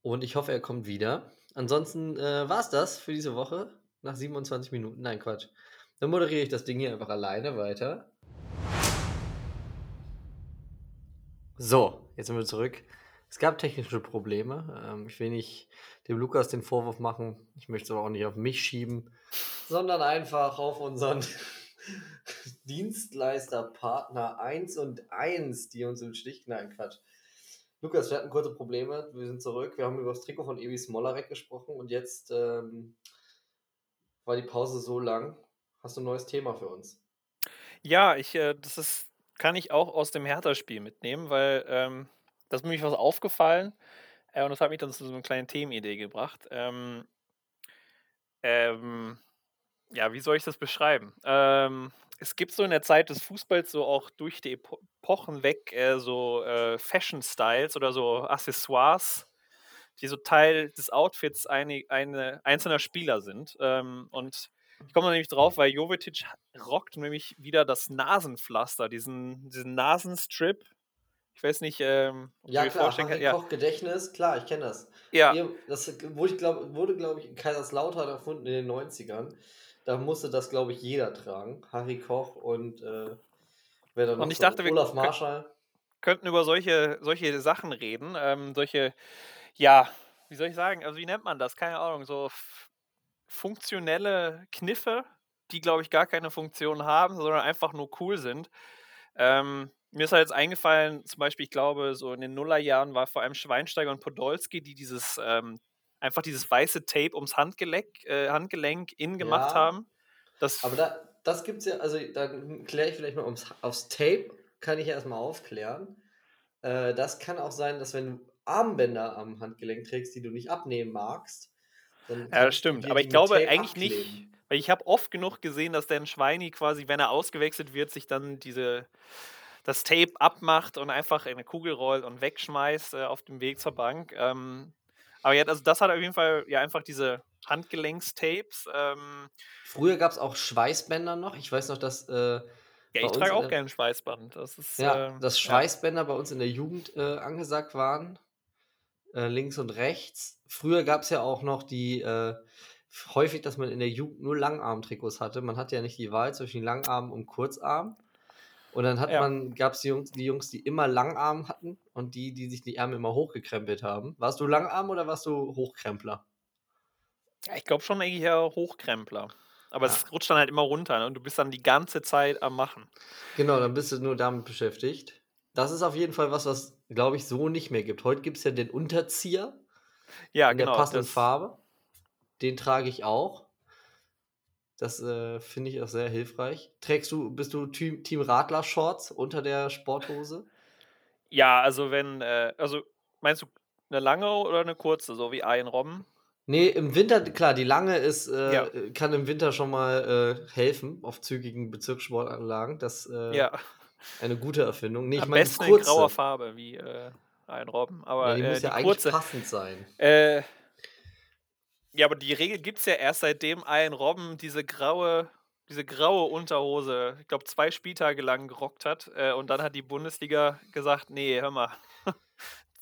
Und ich hoffe, er kommt wieder. Ansonsten äh, war es das für diese Woche. Nach 27 Minuten. Nein, Quatsch. Dann moderiere ich das Ding hier einfach alleine weiter. So, jetzt sind wir zurück. Es gab technische Probleme. Ähm, ich will nicht dem Lukas den Vorwurf machen. Ich möchte es aber auch nicht auf mich schieben, sondern einfach auf unseren Dienstleister, Partner 1 und 1, die uns im Stich knallen. Quatsch. Lukas, wir hatten kurze Probleme. Wir sind zurück. Wir haben über das Trikot von Ewi Smolarek gesprochen und jetzt ähm, war die Pause so lang. Hast du ein neues Thema für uns? Ja, ich, äh, das ist, kann ich auch aus dem Hertha-Spiel mitnehmen, weil ähm, das ist mir was aufgefallen äh, und das hat mich dann zu so einer kleinen Themenidee gebracht. Ähm, ähm, ja, wie soll ich das beschreiben? Ähm, es gibt so in der Zeit des Fußballs so auch durch die Epochen weg äh, so äh, Fashion-Styles oder so Accessoires, die so Teil des Outfits eine, eine einzelner Spieler sind. Ähm, und ich komme da nämlich drauf, weil Jovetic rockt nämlich wieder das Nasenpflaster, diesen, diesen Nasenstrip. Ich weiß nicht, ähm, ja, klar, Harry ja. Koch Gedächtnis, klar, ich kenne das. Ja. Das wurde, glaub, wurde glaube ich, in Kaiserslautern erfunden in den 90ern da musste das, glaube ich, jeder tragen. Harry Koch und äh, wer dann Und ich so? dachte, Olaf wir Marschall. könnten über solche, solche Sachen reden. Ähm, solche, ja, wie soll ich sagen, also wie nennt man das? Keine Ahnung, so funktionelle Kniffe, die, glaube ich, gar keine Funktion haben, sondern einfach nur cool sind. Ähm, mir ist halt jetzt eingefallen, zum Beispiel, ich glaube, so in den Nullerjahren war vor allem Schweinsteiger und Podolski, die dieses ähm, einfach dieses weiße Tape ums Handgelenk, äh, Handgelenk innen gemacht ja, haben. Das aber da, das gibt es ja, also da kläre ich vielleicht mal ums, aufs Tape, kann ich erstmal aufklären. Äh, das kann auch sein, dass wenn du Armbänder am Handgelenk trägst, die du nicht abnehmen magst. Ja, stimmt. Aber ich glaube eigentlich abkleben. nicht, weil ich habe oft genug gesehen, dass der Schweini quasi, wenn er ausgewechselt wird, sich dann diese das Tape abmacht und einfach in eine Kugel rollt und wegschmeißt äh, auf dem Weg zur Bank. Ähm, Aber ja, also das hat auf jeden Fall ja einfach diese Handgelenks-Tapes. Ähm, Früher gab es auch Schweißbänder noch. Ich weiß noch, dass. Äh, ja, ich trage auch gerne Schweißband. Das ist, Ja, ähm, dass ja. Schweißbänder bei uns in der Jugend äh, angesagt waren. Äh, links und rechts. Früher gab es ja auch noch die. Äh, häufig, dass man in der Jugend nur Langarm-Trikots hatte. Man hatte ja nicht die Wahl zwischen Langarm und Kurzarm. Und dann hat Ja. man, gab es die Jungs, die Jungs, die immer Langarm hatten und die, die sich die Ärmel immer hochgekrempelt haben. Warst du Langarm oder warst du Hochkrempler? Ja, ich glaube schon eigentlich eher Hochkrempler. Aber Ja. es rutscht dann halt immer runter ne? und du bist dann die ganze Zeit am Machen. Genau, dann bist du nur damit beschäftigt. Das ist auf jeden Fall was, was, glaube ich, so nicht mehr gibt. Heute gibt es ja den Unterzieher Ja, in der genau. passenden Das, Farbe. Den trage ich auch. Das äh, finde ich auch sehr hilfreich. Trägst du, bist du Team, Team Radler-Shorts unter der Sporthose? ja, also wenn, äh, also meinst du eine lange oder eine kurze, so wie Ian Robben? Nee, im Winter, klar, die lange ist, äh, Ja. kann im Winter schon mal äh, helfen auf zügigen Bezirkssportanlagen. Das äh, Ja, eine gute Erfindung. Nee, ich am meine die besten in kurze. grauer Farbe, wie äh, Ian Robben. Aber Ja, die äh, muss die ja eigentlich kurze, passend sein. Äh, ja, aber die Regel gibt es ja erst seitdem Ian Robben diese graue, diese graue Unterhose, ich glaube, zwei Spieltage lang gerockt hat. Äh, und dann hat die Bundesliga gesagt, nee, hör mal,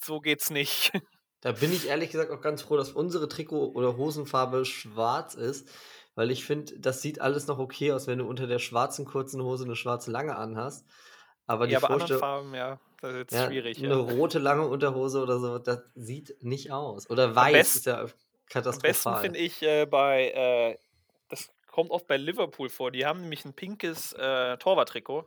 so geht's nicht. Da bin ich ehrlich gesagt auch ganz froh, dass unsere Trikot- oder Hosenfarbe schwarz ist, weil ich finde, das sieht alles noch okay aus, wenn du unter der schwarzen kurzen Hose eine schwarze lange anhast. Aber die ja, anderen Vorstellung, Farben, ja, das ist jetzt ja, schwierig. eine Ja. rote lange Unterhose oder so, das sieht nicht aus. Oder weiß best- ist ja Am besten katastrophal. finde ich äh, bei, äh, das kommt oft bei Liverpool vor, die haben nämlich ein pinkes äh, Torwarttrikot.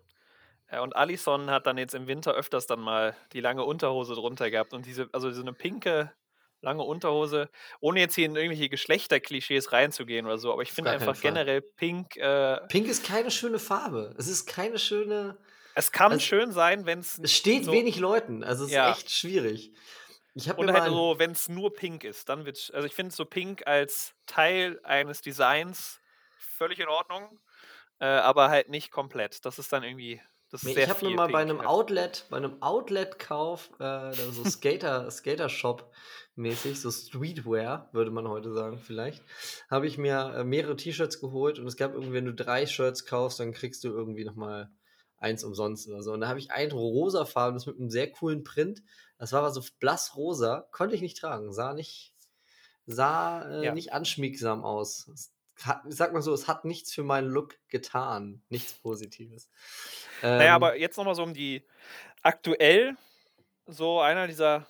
Äh, und Alisson hat dann jetzt im Winter öfters dann mal die lange Unterhose drunter gehabt. Und diese, also so eine pinke, lange Unterhose, ohne jetzt hier in irgendwelche Geschlechterklischees reinzugehen oder so, aber ich finde einfach generell pink, äh, Pink ist keine schöne Farbe. Es ist keine schöne. es kann Also, schön sein, wenn es Es steht so, wenig Leuten. Also es ist ja, echt schwierig. Ich Und halt so, wenn es nur pink ist, dann wird also ich finde so pink als Teil eines Designs völlig in Ordnung, äh, aber halt nicht komplett. Das ist dann irgendwie, ist ich habe mir mal bei einem Ja. Outlet, bei einem Outlet-Kauf, äh, so Skater, Skater-Shop-mäßig, so Streetwear, würde man heute sagen, vielleicht, habe ich mir äh, mehrere T-Shirts geholt und es gab irgendwie, wenn du drei Shirts kaufst, dann kriegst du irgendwie nochmal eins umsonst oder so. Und da habe ich ein rosafarbenes mit einem sehr coolen Print. Das war aber so blass rosa, konnte ich nicht tragen, sah nicht, sah äh, Ja. nicht anschmiegsam aus. Es hat, sag mal so, es hat nichts für meinen Look getan, nichts Positives. Naja, Ähm, aber jetzt nochmal so um die aktuell so einer dieser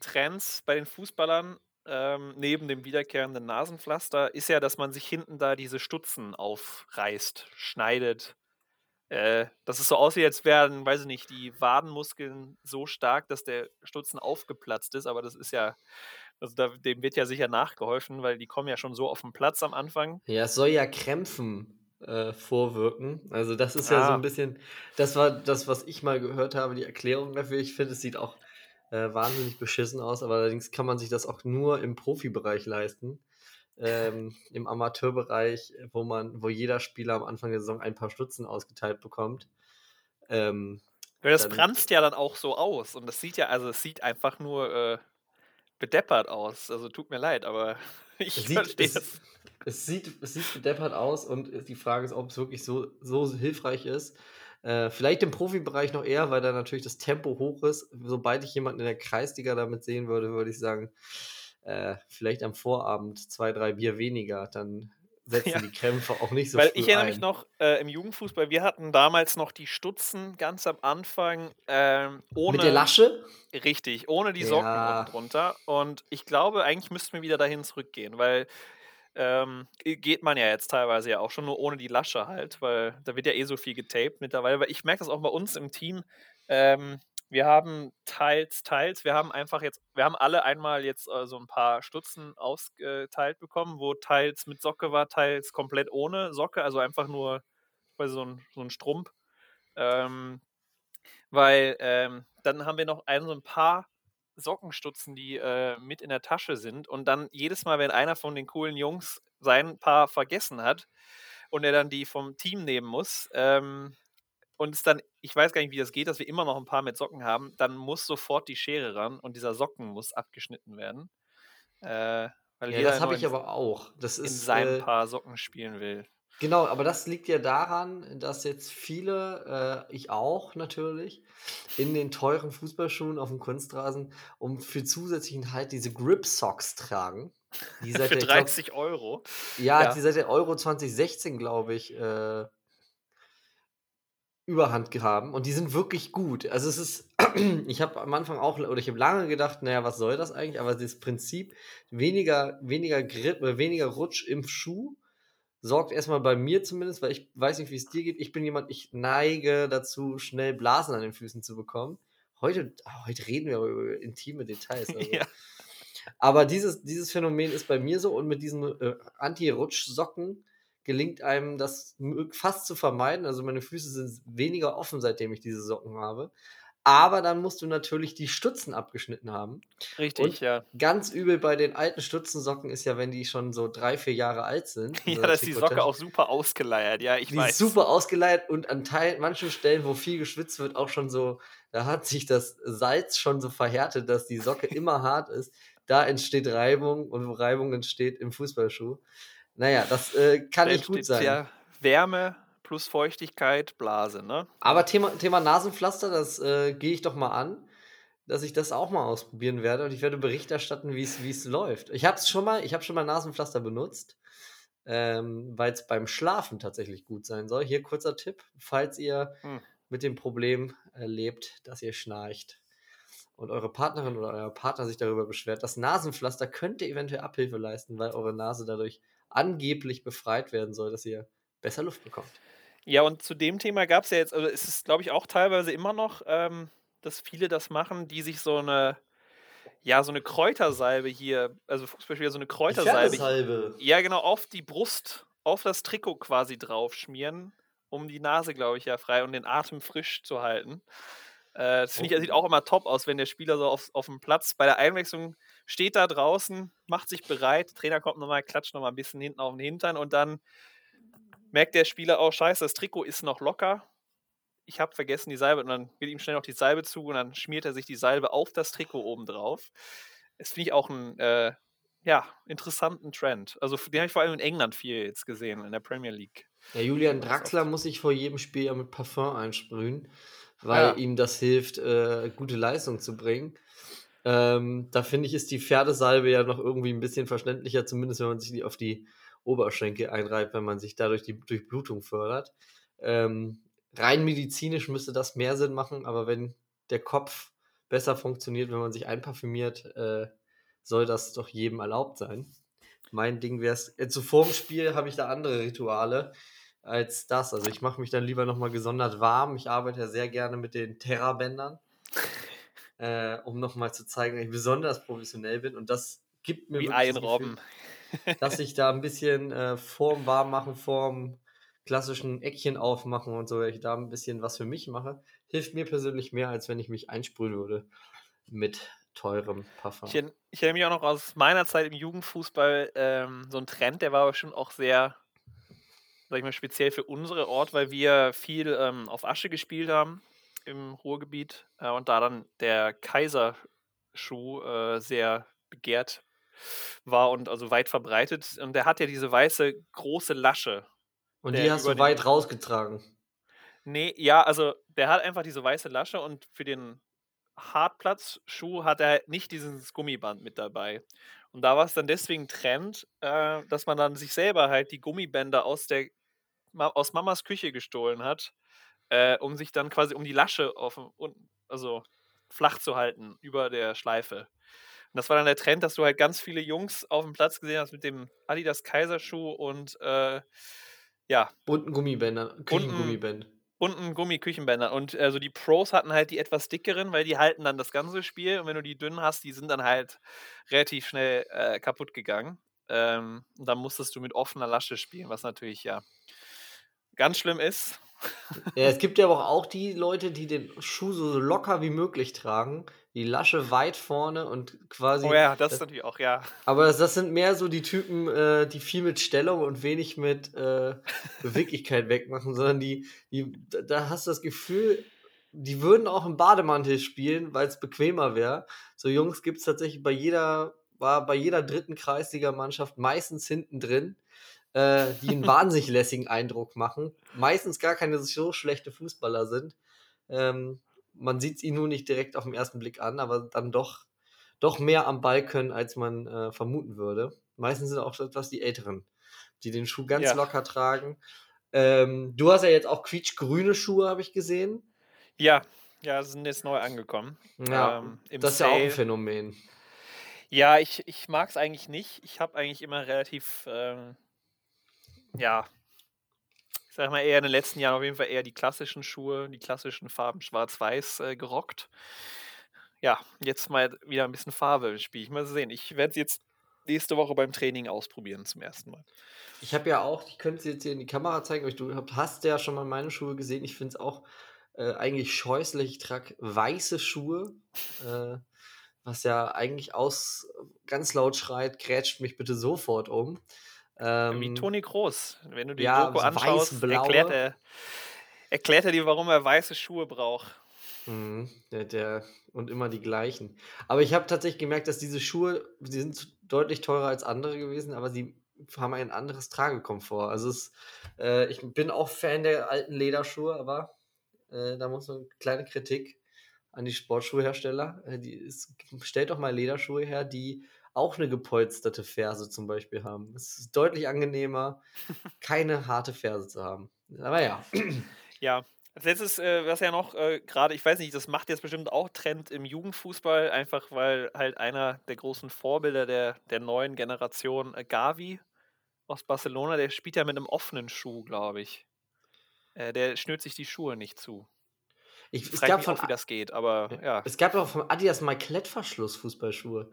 Fashion-Trends bei den Fußballern ähm, neben dem wiederkehrenden Nasenpflaster ist ja, dass man sich hinten da diese Stutzen aufreißt, schneidet. Äh, dass es so aussieht, als wären, weiß ich nicht, die Wadenmuskeln so stark, dass der Stutzen aufgeplatzt ist, aber das ist ja, also da, dem wird ja sicher nachgeholfen, weil die kommen ja schon so auf den Platz am Anfang. Ja, es soll ja Krämpfen äh, vorwirken. Also das ist ja so Ah, ein bisschen, das war das, was ich mal gehört habe, die Erklärung dafür. Ich finde, es sieht auch äh, wahnsinnig beschissen aus, aber allerdings kann man sich das auch nur im Profibereich leisten. Ähm, Im Amateurbereich, wo man, wo jeder Spieler am Anfang der Saison ein paar Stutzen ausgeteilt bekommt. Ähm, weil das dann franzt ja dann auch so aus und das sieht ja, also es sieht einfach nur äh, bedeppert aus. Also tut mir leid, aber es ich verstehe es, das. es sieht, es sieht bedeppert aus und die Frage ist, ob es wirklich so, so hilfreich ist. Äh, vielleicht im Profibereich noch eher, weil da natürlich das Tempo hoch ist. Sobald ich jemanden in der Kreisliga damit sehen würde, würde ich sagen, äh, vielleicht am Vorabend zwei, drei Bier weniger, dann setzen Ja, die Krämpfe auch nicht so weil ich erinnere mich ein. noch äh, im Jugendfußball, wir hatten damals noch die Stutzen ganz am Anfang ähm, Mit der ohne, Lasche? richtig, ohne die Socken unten Ja, drunter. Und ich glaube, eigentlich müssten wir wieder dahin zurückgehen, weil ähm, ge- geht man ja jetzt teilweise ja auch schon nur ohne die Lasche halt, weil da wird ja eh so viel getaped mittlerweile. Weil ich merke das auch bei uns im Team. Ähm, wir haben teils, teils, wir haben einfach jetzt, wir haben alle einmal jetzt äh, so ein paar Stutzen ausgeteilt bekommen, wo teils mit Socke war, teils komplett ohne Socke, also einfach nur quasi so ein, so ein Strumpf. Ähm, weil ähm, dann haben wir noch ein, so ein paar Sockenstutzen, die äh, mit in der Tasche sind. Und dann jedes Mal, wenn einer von den coolen Jungs sein Paar vergessen hat und er dann die vom Team nehmen muss, ähm, und es dann, ich weiß gar nicht, wie das geht, dass wir immer noch ein paar mit Socken haben, dann muss sofort die Schere ran und dieser Socken muss abgeschnitten werden. Äh, weil Ja, das habe ich in, aber auch. Das in ist, seinem äh, Paar Socken spielen will. Genau, aber das liegt ja daran, dass jetzt viele, äh, ich auch natürlich, in den teuren Fußballschuhen auf dem Kunstrasen um für zusätzlichen Halt diese Grip Socks tragen, die seit Für der, ich glaube, 30 Euro. ja, Ja. die seit der Euro 2016, glaube ich, äh, Überhand haben und die sind wirklich gut. Also es ist, ich habe am Anfang auch, oder ich habe lange gedacht, naja, was soll das eigentlich? Aber das Prinzip, weniger, weniger Grip, äh, weniger Rutsch im Schuh, sorgt erstmal bei mir zumindest, weil ich weiß nicht, wie es dir geht. Ich bin jemand, ich neige dazu, schnell Blasen an den Füßen zu bekommen. Heute, ah, heute reden wir aber über intime Details. Also. Ja. Aber dieses, dieses Phänomen ist bei mir so und mit diesen äh, Anti-Rutsch-Socken gelingt einem das fast zu vermeiden. Also meine Füße sind weniger offen, seitdem ich diese Socken habe. Aber dann musst du natürlich die Stutzen abgeschnitten haben. Richtig, Und ja. ganz übel bei den alten Stutzensocken ist ja, wenn die schon so drei, vier Jahre alt sind. Ja, so da ist die Socke auch super ausgeleiert. Ja, ich die weiß. ist super ausgeleiert und an Teil, manchen Stellen, wo viel geschwitzt wird, auch schon so, da hat sich das Salz schon so verhärtet, dass die Socke immer hart ist. Da entsteht Reibung und wo Reibung entsteht im Fußballschuh. Naja, das äh, kann Da nicht gut sein. ja Wärme plus Feuchtigkeit, Blase, ne? Aber Thema, Thema Nasenpflaster, das äh, gehe ich doch mal an, dass ich das auch mal ausprobieren werde und ich werde Bericht erstatten, wie es läuft. Ich habe schon mal, ich habe schon mal Nasenpflaster benutzt, ähm, weil es beim Schlafen tatsächlich gut sein soll. Hier kurzer Tipp, falls ihr Hm. mit dem Problem äh, lebt, dass ihr schnarcht und eure Partnerin oder euer Partner sich darüber beschwert, das Nasenpflaster könnte eventuell Abhilfe leisten, weil eure Nase dadurch angeblich befreit werden soll, dass ihr besser Luft bekommt. Ja, und zu dem Thema gab es ja jetzt, also es ist, glaube ich, auch teilweise immer noch, ähm, dass viele das machen, die sich so eine, ja, so eine Kräutersalbe hier, also Fußballspieler so eine Kräutersalbe, ja, genau, auf die Brust, auf das Trikot quasi drauf schmieren, um die Nase, glaube ich, ja frei und den Atem frisch zu halten. Äh, das finde ich, sieht auch immer top aus, wenn der Spieler so auf, auf dem Platz bei der Einwechslung steht da draußen, macht sich bereit, Trainer kommt nochmal, klatscht nochmal ein bisschen hinten auf den Hintern und dann merkt der Spieler auch, scheiße, das Trikot ist noch locker. Ich habe vergessen die Salbe und dann wird ihm schnell noch die Salbe zu und dann schmiert er sich die Salbe auf das Trikot oben drauf. Das finde ich auch einen äh, ja, interessanten Trend. Also den habe ich vor allem in England viel jetzt gesehen, in der Premier League. Ja, Julian Draxler muss sich vor jedem Spiel ja mit Parfum einsprühen, weil Ja. ihm das hilft, äh, gute Leistung zu bringen. Ähm, da finde ich, ist die Pferdesalbe ja noch irgendwie ein bisschen verständlicher, zumindest wenn man sich die auf die Oberschenkel einreibt, wenn man sich dadurch die Durchblutung fördert. Ähm, rein medizinisch müsste das mehr Sinn machen, aber wenn der Kopf besser funktioniert, wenn man sich einparfümiert, äh, soll das doch jedem erlaubt sein. Mein Ding wäre es, also vor dem Spiel habe ich da andere Rituale als das. Also ich mache mich dann lieber nochmal gesondert warm. Ich arbeite ja sehr gerne mit den Terra-Bändern, äh, um nochmal zu zeigen, dass ich besonders professionell bin. Und das gibt mir Wie wirklich dass ich da ein bisschen äh, vorm Warmmachen, vorm klassischen Eckchen aufmachen und so, ich da ein bisschen was für mich mache, hilft mir persönlich mehr, als wenn ich mich einsprühen würde mit teurem Parfum. Ich, ich erinnere mich auch noch aus meiner Zeit im Jugendfußball, ähm, so ein Trend, der war aber schon auch sehr, sag ich mal, speziell für unsere Ort, weil wir viel ähm, auf Asche gespielt haben im Ruhrgebiet äh, und da dann der Kaiserschuh äh, sehr begehrt war und also weit verbreitet. Und der hat ja diese weiße große Lasche. Und die hast du weit rausgetragen. Nee, ja, also der hat einfach diese weiße Lasche und für den Hartplatzschuh hat er nicht dieses Gummiband mit dabei. Und da war es dann deswegen Trend, äh, dass man dann sich selber halt die Gummibänder aus der aus Mamas Küche gestohlen hat, äh, um sich dann quasi um die Lasche auf, also flach zu halten über der Schleife. Und das war dann der Trend, dass du halt ganz viele Jungs auf dem Platz gesehen hast mit dem Adidas Kaiserschuh und äh, ja, Bunten Gummibänder, Küchengummibänder. bunten Gummiküchenbänder. Und also die Pros hatten halt die etwas dickeren, weil die halten dann das ganze Spiel. Und wenn du die dünnen hast, die sind dann halt relativ schnell äh, kaputt gegangen. Ähm, und dann musstest du mit offener Lasche spielen, was natürlich ja ganz schlimm ist. Ja, es gibt ja aber auch die Leute, die den Schuh so locker wie möglich tragen, die Lasche weit vorne und quasi. Oh ja, das ist das, natürlich auch, ja. aber das, das sind mehr so die Typen, äh, die viel mit Stellung und wenig mit äh, Beweglichkeit wegmachen, sondern die, die, da- da hast du das Gefühl, die würden auch im Bademantel spielen, weil es bequemer wäre. So Jungs gibt es tatsächlich bei jeder war bei jeder dritten Kreisligamannschaft meistens hinten drin, äh, die einen wahnsinnig lässigen Eindruck machen. Meistens gar keine so schlechte Fußballer sind. Ähm, man sieht es ihnen nur nicht direkt auf den ersten Blick an, aber dann doch, doch mehr am Ball können, als man äh, vermuten würde. Meistens sind auch etwas die Älteren, die den Schuh ganz ja. locker tragen. Ähm, du hast ja jetzt auch quietschgrüne Schuhe, habe ich gesehen. Ja, ja, sind jetzt neu angekommen. Ja, ähm, das ist Sale. ja auch ein Phänomen. Ja, ich, ich mag es eigentlich nicht. Ich habe eigentlich immer relativ, ähm, ja, ich sag mal eher in den letzten Jahren auf jeden Fall eher die klassischen Schuhe, die klassischen Farben schwarz-weiß äh, gerockt. Ja, jetzt mal wieder ein bisschen Farbe spiele ich mal sehen. Ich werde es jetzt nächste Woche beim Training ausprobieren zum ersten Mal. Ich habe ja auch, ich könnte es jetzt hier in die Kamera zeigen, aber du hast ja schon mal meine Schuhe gesehen. Ich finde es auch äh, eigentlich scheußlich. Ich trage weiße Schuhe, äh, was ja eigentlich aus ganz laut schreit, grätscht mich bitte sofort um. Ähm, Wie Toni Groß. Wenn du die ja, Doku anschaust, erklärt er, erklärt er dir, warum er weiße Schuhe braucht. Mhm, der, der, und immer die gleichen. Aber ich habe tatsächlich gemerkt, dass diese Schuhe, die sind deutlich teurer als andere gewesen, aber sie haben ein anderes Tragekomfort. Also es, äh, ich bin auch Fan der alten Lederschuhe, aber äh, da muss eine kleine Kritik an die Sportschuhhersteller. Äh, die ist, stellt doch mal Lederschuhe her, die auch eine gepolsterte Ferse zum Beispiel haben. Es ist deutlich angenehmer, keine harte Ferse zu haben. Aber ja. Ja, als letztes, äh, was ja noch äh, gerade, ich weiß nicht, das macht jetzt bestimmt auch Trend im Jugendfußball, einfach weil halt einer der großen Vorbilder der, der neuen Generation, äh, Gavi aus Barcelona, der spielt ja mit einem offenen Schuh, glaube ich. Äh, der schnürt sich die Schuhe nicht zu. Ich, es gab von, auch, wie das geht, aber ja. Es gab auch vom Adidas mal Klettverschluss Fußballschuhe,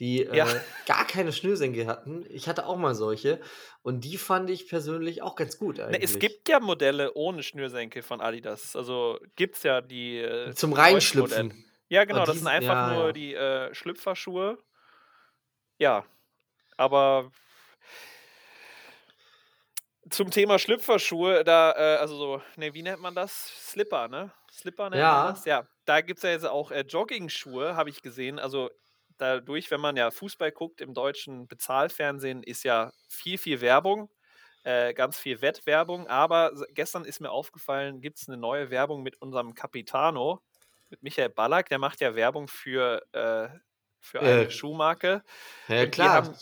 die ja. äh, gar keine Schnürsenkel hatten. Ich hatte auch mal solche und die fand ich persönlich auch ganz gut eigentlich. Ne, es gibt ja Modelle ohne Schnürsenkel von Adidas. Also gibt es ja die äh, zum Reinschlüpfen. Ja, genau, das sind einfach ja, nur ja. die äh, Schlüpferschuhe. Ja, aber zum Thema Schlüpferschuhe, da, äh, also so, ne, wie nennt man das? Slipper, ne? Slipper ja. das? Ja. Da gibt es ja jetzt auch äh, Jogging-Schuhe, habe ich gesehen. Also dadurch, wenn man ja Fußball guckt im deutschen Bezahlfernsehen, ist ja viel, viel Werbung, äh, ganz viel Wettwerbung. Aber gestern ist mir aufgefallen, gibt es eine neue Werbung mit unserem Capitano, mit Michael Ballack, der macht ja Werbung für, äh, für eine äh, Schuhmarke. Ja, klar. Die, haben,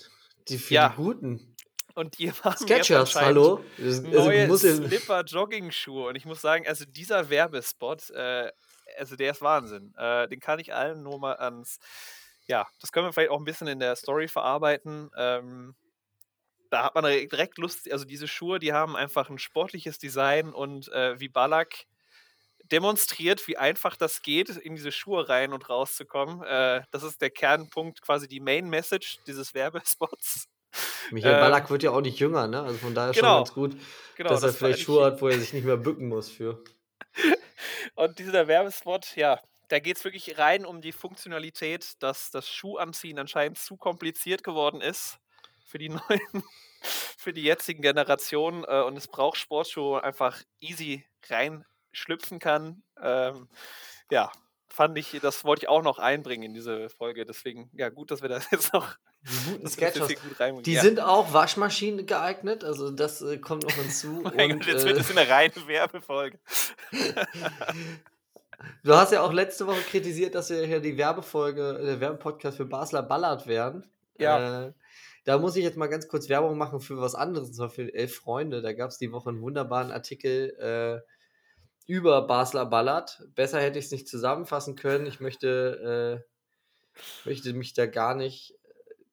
die für ja, die Guten. Und die haben Sketchers, hallo? Also, neue muss Slipper Jogging Schuhe und ich muss sagen, also dieser Werbespot, äh, also der ist Wahnsinn. Äh, den kann ich allen nur mal ans, ja, das können wir vielleicht auch ein bisschen in der Story verarbeiten. Ähm, da hat man direkt Lust, also diese Schuhe, die haben einfach ein sportliches Design und äh, wie Ballack demonstriert, wie einfach das geht, in diese Schuhe rein und rauszukommen. Äh, das ist der Kernpunkt, quasi die Main Message dieses Werbespots. Michael ähm, Ballack wird ja auch nicht jünger, ne? Also von daher genau, schon ganz gut, genau, dass er das vielleicht Schuhe hat, wo er sich nicht mehr bücken muss für. Und dieser Werbespot, ja, da geht es wirklich rein um die Funktionalität, dass das Schuhanziehen anscheinend zu kompliziert geworden ist für die neuen, für die jetzigen Generationen äh, und es braucht Sportschuhe einfach easy reinschlüpfen kann. Ähm, ja, fand ich, das wollte ich auch noch einbringen in diese Folge. Deswegen, ja, gut, dass wir das jetzt noch. Die guten Sketchers. Die ja. sind auch Waschmaschinen geeignet, also das äh, kommt noch hinzu. mein und, Gott, jetzt äh, wird es eine reine Werbefolge. du hast ja auch letzte Woche kritisiert, dass wir hier die Werbefolge, der Werbepodcast für Basler Ballard werden. Ja. Äh, da muss ich jetzt mal ganz kurz Werbung machen für was anderes, und zwar für Elf Freunde. Da gab es die Woche einen wunderbaren Artikel äh, über Basler Ballard. Besser hätte ich es nicht zusammenfassen können. Ich möchte, äh, möchte mich da gar nicht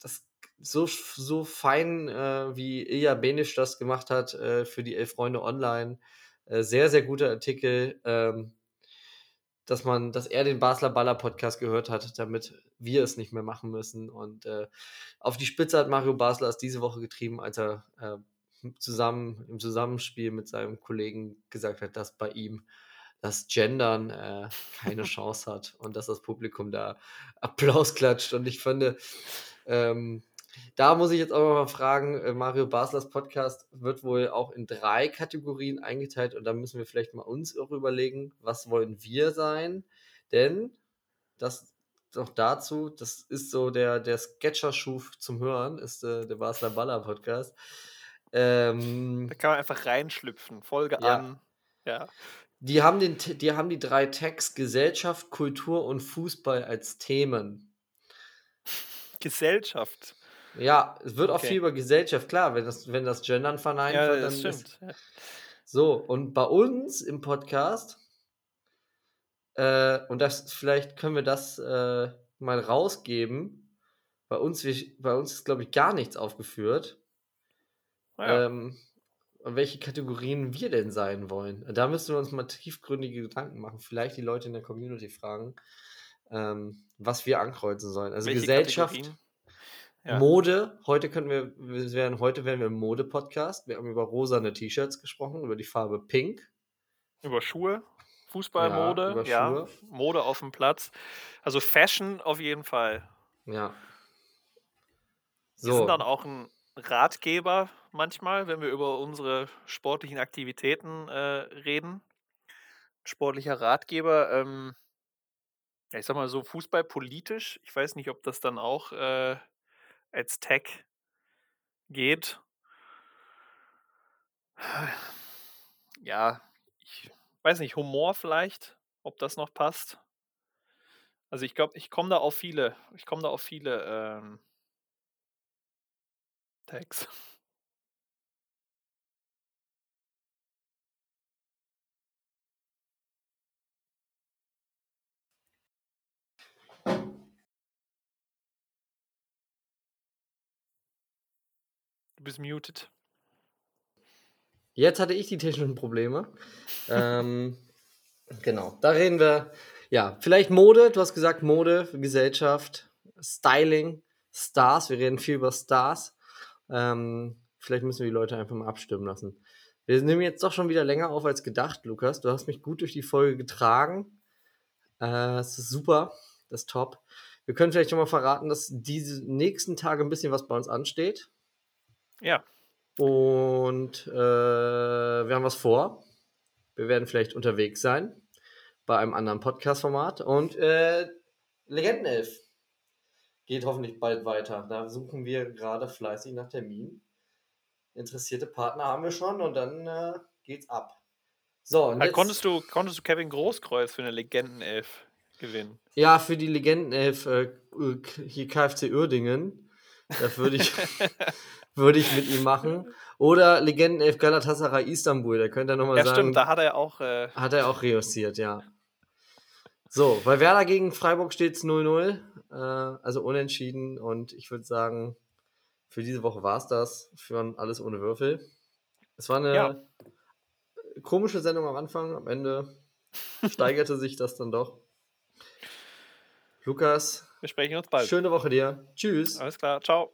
das so, so fein, äh, wie Ilja Benisch das gemacht hat äh, für die Elf Freunde Online. Äh, sehr, sehr guter Artikel, ähm, dass man, dass er den Basler Baller Podcast gehört hat, damit wir es nicht mehr machen müssen. Und äh, auf die Spitze hat Mario Basler es diese Woche getrieben, als er äh, zusammen im Zusammenspiel mit seinem Kollegen gesagt hat, dass bei ihm das Gendern äh, keine Chance hat und dass das Publikum da Applaus klatscht. Und ich finde, ähm, da muss ich jetzt auch mal fragen, äh, Mario Baslers Podcast wird wohl auch in drei Kategorien eingeteilt und da müssen wir vielleicht mal uns auch überlegen, was wollen wir sein? Denn das noch dazu, das ist so der, der Sketcher-Schuf zum Hören, ist äh, der Basler Baller Podcast. Ähm, da kann man einfach reinschlüpfen, Folge ja. an. Ja. Die haben, den, die haben die drei Tags Gesellschaft, Kultur und Fußball als Themen. Gesellschaft. Ja, es wird okay. auch viel über Gesellschaft, klar, wenn das, wenn das Gendern verneint ja, wird, dann stimmt. Ist, so, und bei uns im Podcast, äh, und das vielleicht können wir das äh, mal rausgeben. Bei uns, bei uns ist, glaube ich, gar nichts aufgeführt. Ja. Ähm, welche Kategorien wir denn sein wollen. Da müssen wir uns mal tiefgründige Gedanken machen. Vielleicht die Leute in der Community fragen, ähm, was wir ankreuzen sollen. Also welche Gesellschaft, ja. Mode. Heute können wir, wir werden, heute werden wir im Mode-Podcast. Wir haben über rosane T-Shirts gesprochen, über die Farbe Pink. Über Schuhe, Fußballmode, ja, ja, Mode auf dem Platz. Also Fashion auf jeden Fall. Ja. So. Wir sind dann auch ein Ratgeber manchmal, wenn wir über unsere sportlichen Aktivitäten äh, reden. Sportlicher Ratgeber, ähm, ich sag mal so fußballpolitisch. Ich weiß nicht, ob das dann auch äh, als Tag geht. Ja, ich weiß nicht, Humor vielleicht, ob das noch passt. Also ich glaube, ich komme da auf viele, ich komme da auf viele ähm, Tags. Du bist muted. Jetzt hatte ich die technischen Probleme. ähm, genau, da reden wir. Ja, vielleicht Mode. Du hast gesagt Mode, Gesellschaft, Styling, Stars. Wir reden viel über Stars. Ähm, vielleicht müssen wir die Leute einfach mal abstimmen lassen. Wir nehmen jetzt doch schon wieder länger auf als gedacht, Lukas. Du hast mich gut durch die Folge getragen. Äh, es ist super. Das ist top. Wir können vielleicht schon mal verraten, dass diese nächsten Tage ein bisschen was bei uns ansteht. Ja. Und äh, wir haben was vor. Wir werden vielleicht unterwegs sein bei einem anderen Podcast-Format. Und äh, Legendenelf geht hoffentlich bald weiter. Da suchen wir gerade fleißig nach Terminen. Interessierte Partner haben wir schon und dann äh, geht's ab. So, und jetzt, konntest, du, konntest du Kevin Großkreuz für eine Legendenelf gewinnen? Ja, für die Legendenelf äh, hier KFC Uerdingen. Da würde ich, würde ich mit ihm machen. Oder Legendenelf Galatasaray Istanbul, da könnte er nochmal ja, sagen. Ja, stimmt, da hat er auch. Äh... Hat er auch reussiert, ja. So, bei Werder gegen Freiburg steht es 0-0, äh, also unentschieden. Und ich würde sagen, für diese Woche war es das. Für alles ohne Würfel. Es war eine ja. komische Sendung am Anfang. Am Ende steigerte sich das dann doch. Lukas. Wir sprechen uns bald. Schöne Woche dir. Tschüss. Alles klar. Ciao.